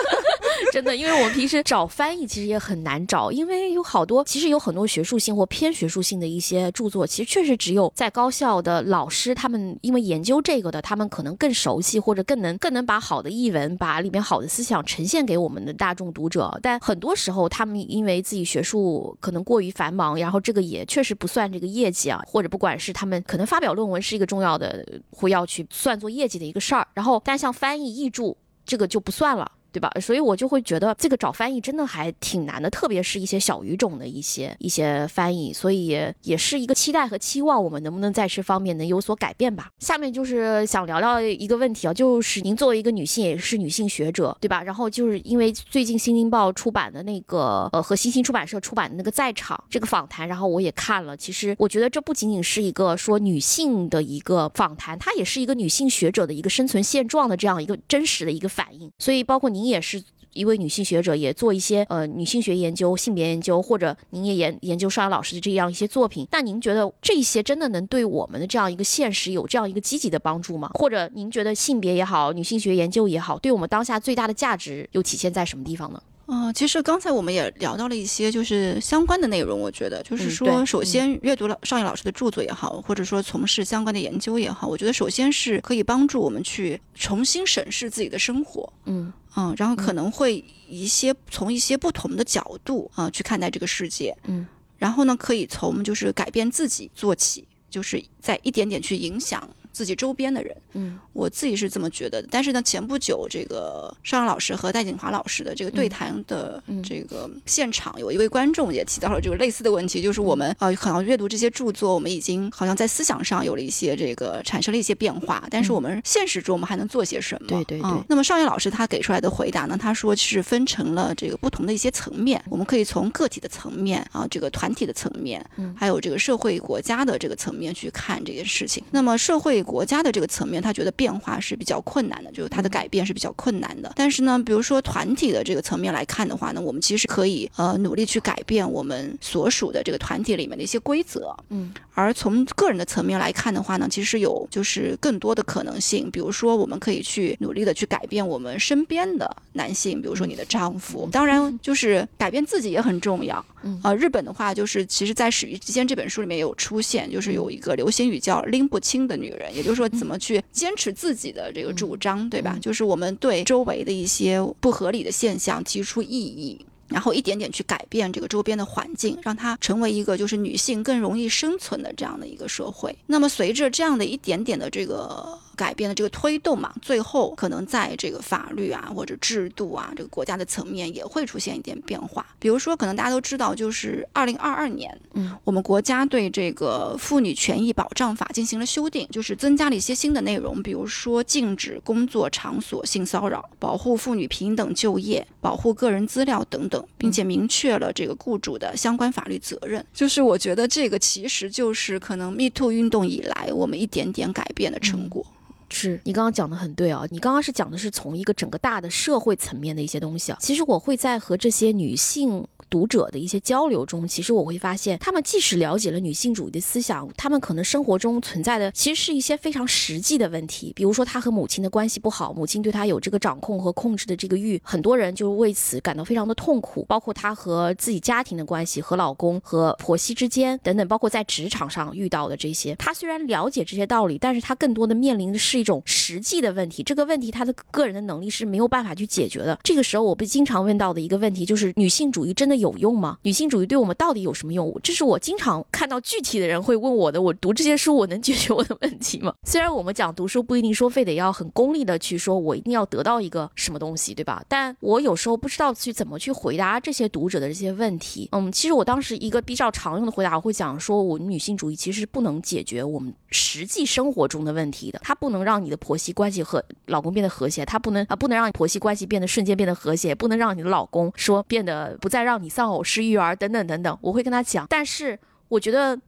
B: 真的，因为我们平时找翻译其实也很难找，因为有好多其实有很多学术性或偏学术性的一些著作，其实确实只有在高校的老师他们因为研究这个的，他们可能更熟悉或者更能更能把好的译文把里面好的思想呈现给我们的大众读者。但很多时候他们因为自己学术可能过于繁忙，然后这个也确实不算这个业绩啊，或者不管是他们可能发表论文是一个重要的会要去算作业绩的一个事儿，然后但像翻译译著这个就不算了。对吧？所以我就会觉得这个找翻译真的还挺难的，特别是一些小语种的一些一些翻译，所以也是一个期待和期望，我们能不能在这方面能有所改变吧？下面就是想聊聊一个问题啊，就是您作为一个女性，也是女性学者，对吧？然后就是因为最近《新京报》出版的那个呃和新兴出版社出版的那个在场这个访谈，然后我也看了，其实我觉得这不仅仅是一个说女性的一个访谈，它也是一个女性学者的一个生存现状的这样一个真实的一个反应。所以包括您。您也是一位女性学者，也做一些呃女性学研究、性别研究，或者您也研研究邵阳老师的这样一些作品。那您觉得这些真的能对我们的这样一个现实有这样一个积极的帮助吗？或者您觉得性别也好，女性学研究也好，对我们当下最大的价值又体现在什么地方呢？
A: 啊，其实刚才我们也聊到了一些就是相关的内容。我觉得就是说，首先阅读了上野老师的著作也好，或者说从事相关的研究也好，我觉得首先是可以帮助我们去重新审视自己的生活。
B: 嗯。
A: 嗯，然后可能会一些从一些不同的角度啊去看待这个世界，
B: 嗯，
A: 然后呢，可以从就是改变自己做起，就是在一点点去影响自己周边的人。
B: 嗯，
A: 我自己是这么觉得的。但是呢，前不久这个邵阳老师和戴锦华老师的这个对谈的这个现场，有一位观众也提到了这个类似的问题，就是我们呃，好像阅读这些著作，我们已经好像在思想上有了一些这个产生了一些变化，但是我们现实中我们还能做些什么？
B: 对对对。
A: 那么邵阳老师他给出来的回答呢，他说是分成了这个不同的一些层面，我们可以从个体的层面啊，这个团体的层面，嗯，还有这个社会国家的这个层面去看这件事情。那么社会国家的这个层面，他觉得变化是比较困难的，就是它的改变是比较困难的。但是呢，比如说团体的这个层面来看的话呢，我们其实可以呃努力去改变我们所属的这个团体里面的一些规则，
B: 嗯。
A: 而从个人的层面来看的话呢，其实有就是更多的可能性，比如说我们可以去努力的去改变我们身边的男性，比如说你的丈夫。当然，就是改变自己也很重要。
B: 嗯
A: 啊，日本的话就是，其实，在《始于之间》这本书里面有出现，就是有一个流行语叫“拎不清的女人”，也就是说，怎么去坚持自己的这个主张，对吧？就是我们对周围的一些不合理的现象提出异议。然后一点点去改变这个周边的环境，让它成为一个就是女性更容易生存的这样的一个社会。那么随着这样的一点点的这个。改变的这个推动嘛，最后可能在这个法律啊或者制度啊这个国家的层面也会出现一点变化。比如说，可能大家都知道，就是二零二二年，
B: 嗯，
A: 我们国家对这个妇女权益保障法进行了修订，就是增加了一些新的内容，比如说禁止工作场所性骚扰、保护妇女平等就业、保护个人资料等等，并且明确了这个雇主的相关法律责任。就是我觉得这个其实就是可能 Me Too 运动以来我们一点点改变的成果。
B: 是你刚刚讲的很对啊，你刚刚是讲的是从一个整个大的社会层面的一些东西啊。其实我会在和这些女性读者的一些交流中，其实我会发现，他们即使了解了女性主义的思想，他们可能生活中存在的其实是一些非常实际的问题。比如说，他和母亲的关系不好，母亲对他有这个掌控和控制的这个欲，很多人就为此感到非常的痛苦。包括他和自己家庭的关系，和老公和婆媳之间等等，包括在职场上遇到的这些，他虽然了解这些道理，但是他更多的面临的是。一种实际的问题，这个问题他的个人的能力是没有办法去解决的。这个时候，我被经常问到的一个问题就是：女性主义真的有用吗？女性主义对我们到底有什么用？这是我经常看到具体的人会问我的。我读这些书，我能解决我的问题吗？<laughs> 虽然我们讲读书不一定说非得要很功利的去说，我一定要得到一个什么东西，对吧？但我有时候不知道去怎么去回答这些读者的这些问题。嗯，其实我当时一个比较常用的回答，我会讲说，我们女性主义其实不能解决我们实际生活中的问题的，它不能让。你的婆媳关系和老公变得和谐，它不能啊，不能让你婆媳关系变得瞬间变得和谐，不能让你的老公说变得不再让你丧偶式育儿等等等等。我会跟他讲，但是我觉得。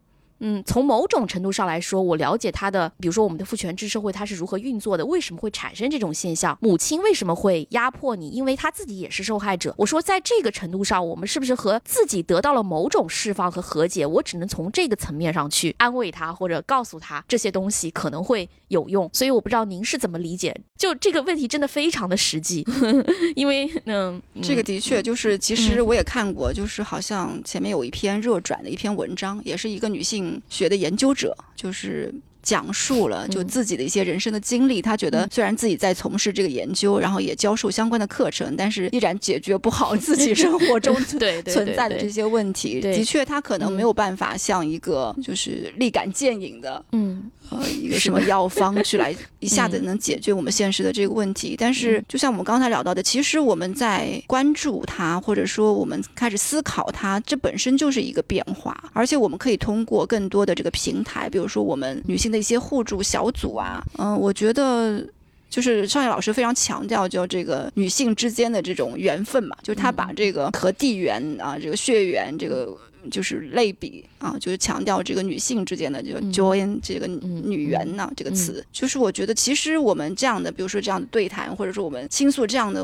B: 嗯，从某种程度上来说，我了解他的，比如说我们的父权制社会它是如何运作的，为什么会产生这种现象？母亲为什么会压迫你？因为她自己也是受害者。我说，在这个程度上，我们是不是和自己得到了某种释放和和解？我只能从这个层面上去安慰他，或者告诉他这些东西可能会有用。所以我不知道您是怎么理解？就这个问题真的非常的实际，<laughs> 因为嗯，
A: 这个的确就是，其实我也看过，就是好像前面有一篇热转的一篇文章，也是一个女性。学的研究者就是讲述了就自己的一些人生的经历。他觉得虽然自己在从事这个研究，然后也教授相关的课程，但是依然解决不好自己生活中 <laughs> <laughs> 存在的这些问题。的确，他可能没有办法像一个就是立竿见影的，
B: 嗯。
A: 呃，一个什么药方去来一下子能解决我们现实的这个问题？但是，就像我们刚才聊到的，其实我们在关注它，或者说我们开始思考它，这本身就是一个变化。而且，我们可以通过更多的这个平台，比如说我们女性的一些互助小组啊，嗯，我觉得就是上野老师非常强调，就这个女性之间的这种缘分嘛，就是他把这个和地缘啊，这个血缘这个。就是类比啊，就是强调这个女性之间的这个 join 这个女缘呢这个词，就是我觉得其实我们这样的，比如说这样的对谈，或者说我们倾诉这样的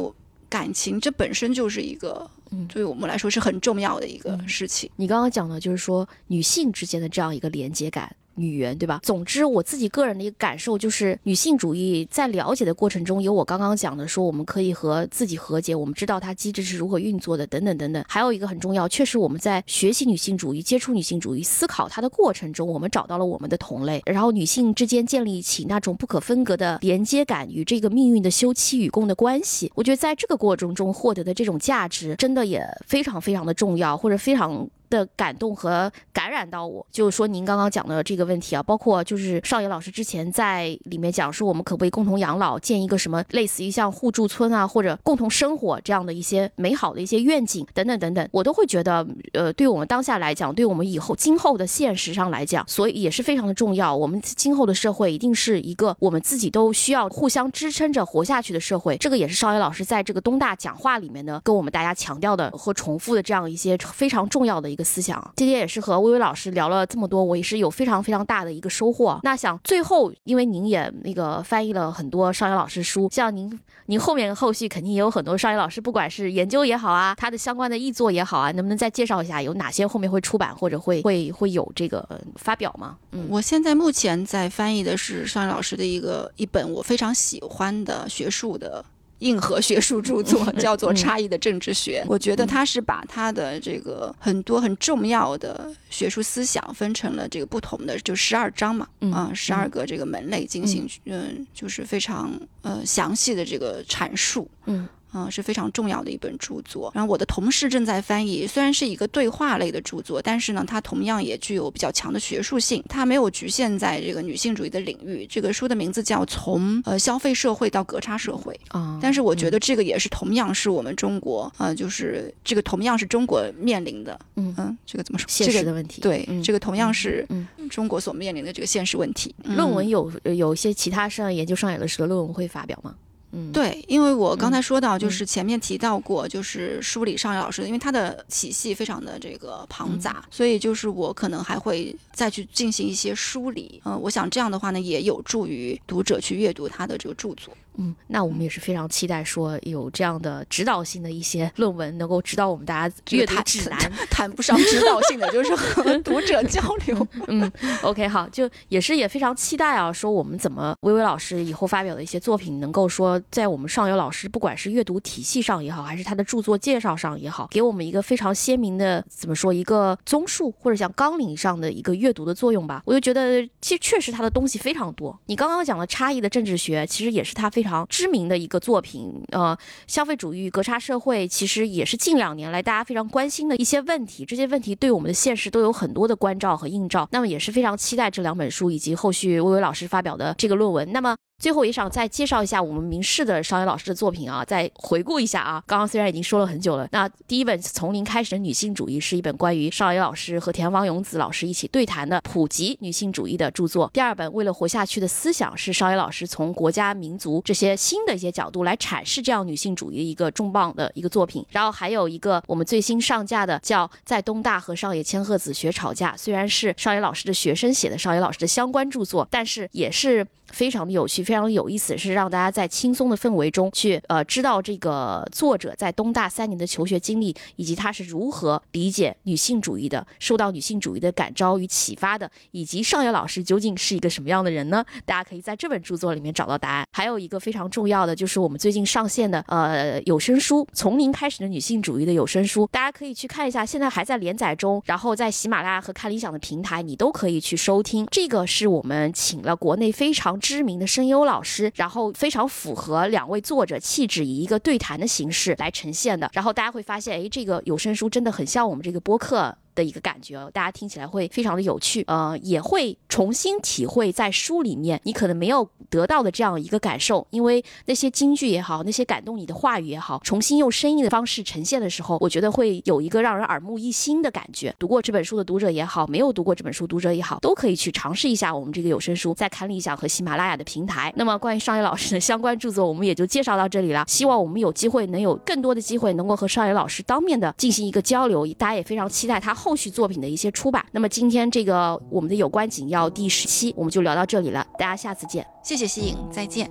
A: 感情，这本身就是一个对我们来说是很重要的一个事情。
B: 你刚刚讲的就是说女性之间的这样一个连接感。女人对吧？总之，我自己个人的一个感受就是，女性主义在了解的过程中，有我刚刚讲的，说我们可以和自己和解，我们知道它机制是如何运作的，等等等等。还有一个很重要，确实我们在学习女性主义、接触女性主义、思考它的过程中，我们找到了我们的同类，然后女性之间建立起那种不可分割的连接感与这个命运的休戚与共的关系。我觉得在这个过程中获得的这种价值，真的也非常非常的重要，或者非常。的感动和感染到我。就是说您刚刚讲的这个问题啊，包括就是少爷老师之前在里面讲说，我们可不可以共同养老，建一个什么类似于像互助村啊，或者共同生活这样的一些美好的一些愿景等等等等，我都会觉得，呃，对我们当下来讲，对我们以后今后的现实上来讲，所以也是非常的重要。我们今后的社会一定是一个我们自己都需要互相支撑着活下去的社会。这个也是少爷老师在这个东大讲话里面呢，跟我们大家强调的和重复的这样一些非常重要的一个思想。今天也是和薇薇老师聊了这么多，我也是有非常非常大的一个收获。那想最后，因为您也那个翻译了很多少爷老师书，像您您后面后续肯定也有很多少爷老师，不管是研究也好啊，他的相关的译作也好啊，能不能再介绍一下有哪些后面会出版或者会会会有这个发表吗？
A: 嗯，我现在目前在翻译的是少爷老师的一个一本我非常喜欢的学术的。硬核学术著作叫做《差异的政治学》，我觉得他是把他的这个很多很重要的学术思想分成了这个不同的就十二章嘛，啊，十二个这个门类进行，嗯，就是非常呃详细的这个阐述，嗯。嗯，是非常重要的一本著作。然后我的同事正在翻译，虽然是一个对话类的著作，但是呢，它同样也具有比较强的学术性。它没有局限在这个女性主义的领域。这个书的名字叫《从呃消费社会到格差社会》啊。但是我觉得这个也是同样是我们中国啊，就是这个同样是中国面临的，嗯嗯，这个怎么说？
B: 现实的问题。
A: 对，这个同样是中国所面临的这个现实问题。
B: 论文有有一些其他上研究上有的时候论文会发表吗？
A: 嗯，对，因为我刚才说到，就是前面提到过，就是梳理上野老师，因为他的体系非常的这个庞杂，所以就是我可能还会再去进行一些梳理。嗯，我想这样的话呢，也有助于读者去阅读他的这个著作。
B: 嗯，那我们也是非常期待说有这样的指导性的一些论文，能够指导我们大家阅读指南，<laughs>
A: 谈不上指导性的，就是和 <laughs> 读者交流。
B: 嗯，OK，好，就也是也非常期待啊，说我们怎么微微老师以后发表的一些作品，能够说在我们上游老师不管是阅读体系上也好，还是他的著作介绍上也好，给我们一个非常鲜明的怎么说一个综述或者像纲领上的一个阅读的作用吧。我就觉得其实确实他的东西非常多。你刚刚讲的差异的政治学，其实也是他非非。常知名的一个作品，呃，消费主义格差社会，其实也是近两年来大家非常关心的一些问题。这些问题对我们的现实都有很多的关照和映照。那么也是非常期待这两本书以及后续薇薇老师发表的这个论文。那么。最后也想再介绍一下我们明世的邵野老师的作品啊，再回顾一下啊。刚刚虽然已经说了很久了，那第一本从零开始的女性主义是一本关于邵野老师和田王勇子老师一起对谈的普及女性主义的著作。第二本为了活下去的思想是邵野老师从国家民族这些新的一些角度来阐释这样女性主义的一个重磅的一个作品。然后还有一个我们最新上架的叫在东大和上野千鹤子学吵架，虽然是邵野老师的学生写的邵野老师的相关著作，但是也是。非常的有趣，非常的有意思，是让大家在轻松的氛围中去呃知道这个作者在东大三年的求学经历，以及他是如何理解女性主义的，受到女性主义的感召与启发的，以及上野老师究竟是一个什么样的人呢？大家可以在这本著作里面找到答案。还有一个非常重要的就是我们最近上线的呃有声书《从零开始的女性主义》的有声书，大家可以去看一下，现在还在连载中，然后在喜马拉雅和看理想的平台你都可以去收听。这个是我们请了国内非常。知名的声优老师，然后非常符合两位作者气质，以一个对谈的形式来呈现的。然后大家会发现，哎，这个有声书真的很像我们这个播客。的一个感觉，大家听起来会非常的有趣，呃，也会重新体会在书里面你可能没有得到的这样一个感受，因为那些京剧也好，那些感动你的话语也好，重新用声音的方式呈现的时候，我觉得会有一个让人耳目一新的感觉。读过这本书的读者也好，没有读过这本书读者也好，都可以去尝试一下我们这个有声书，在看理想和喜马拉雅的平台。那么关于少爷老师的相关著作，我们也就介绍到这里了。希望我们有机会能有更多的机会，能够和少爷老师当面的进行一个交流，大家也非常期待他后。续作品的一些出版。那么今天这个我们的有关紧要第十期，我们就聊到这里了。大家下次见，
A: 谢谢西影，再见。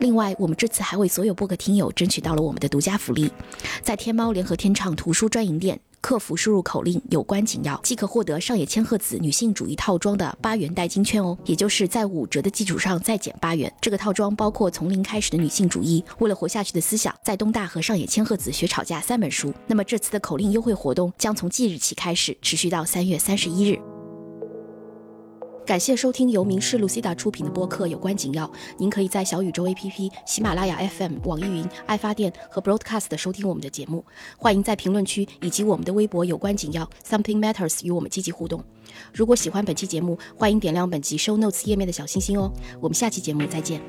B: 另外，我们这次还为所有播客听友争取到了我们的独家福利，在天猫联合天畅图书专营店。客服输入口令“有关紧要”即可获得上野千鹤子女性主义套装的八元代金券哦，也就是在五折的基础上再减八元。这个套装包括从零开始的女性主义、为了活下去的思想、在东大和上野千鹤子学吵架三本书。那么这次的口令优惠活动将从即日起开始，持续到三月三十一日。感谢收听由名仕 lucida 出品的播客有关紧要。您可以在小宇宙 app 喜马拉雅 fm 网易云爱发电和 broadcast 收听我们的节目欢迎在评论区以及我们的微博有关紧要。Something matters 与我们积极互动。如果喜欢本期节目欢迎点亮本集 show notes 页面的小心心哦。我们下期节目再见。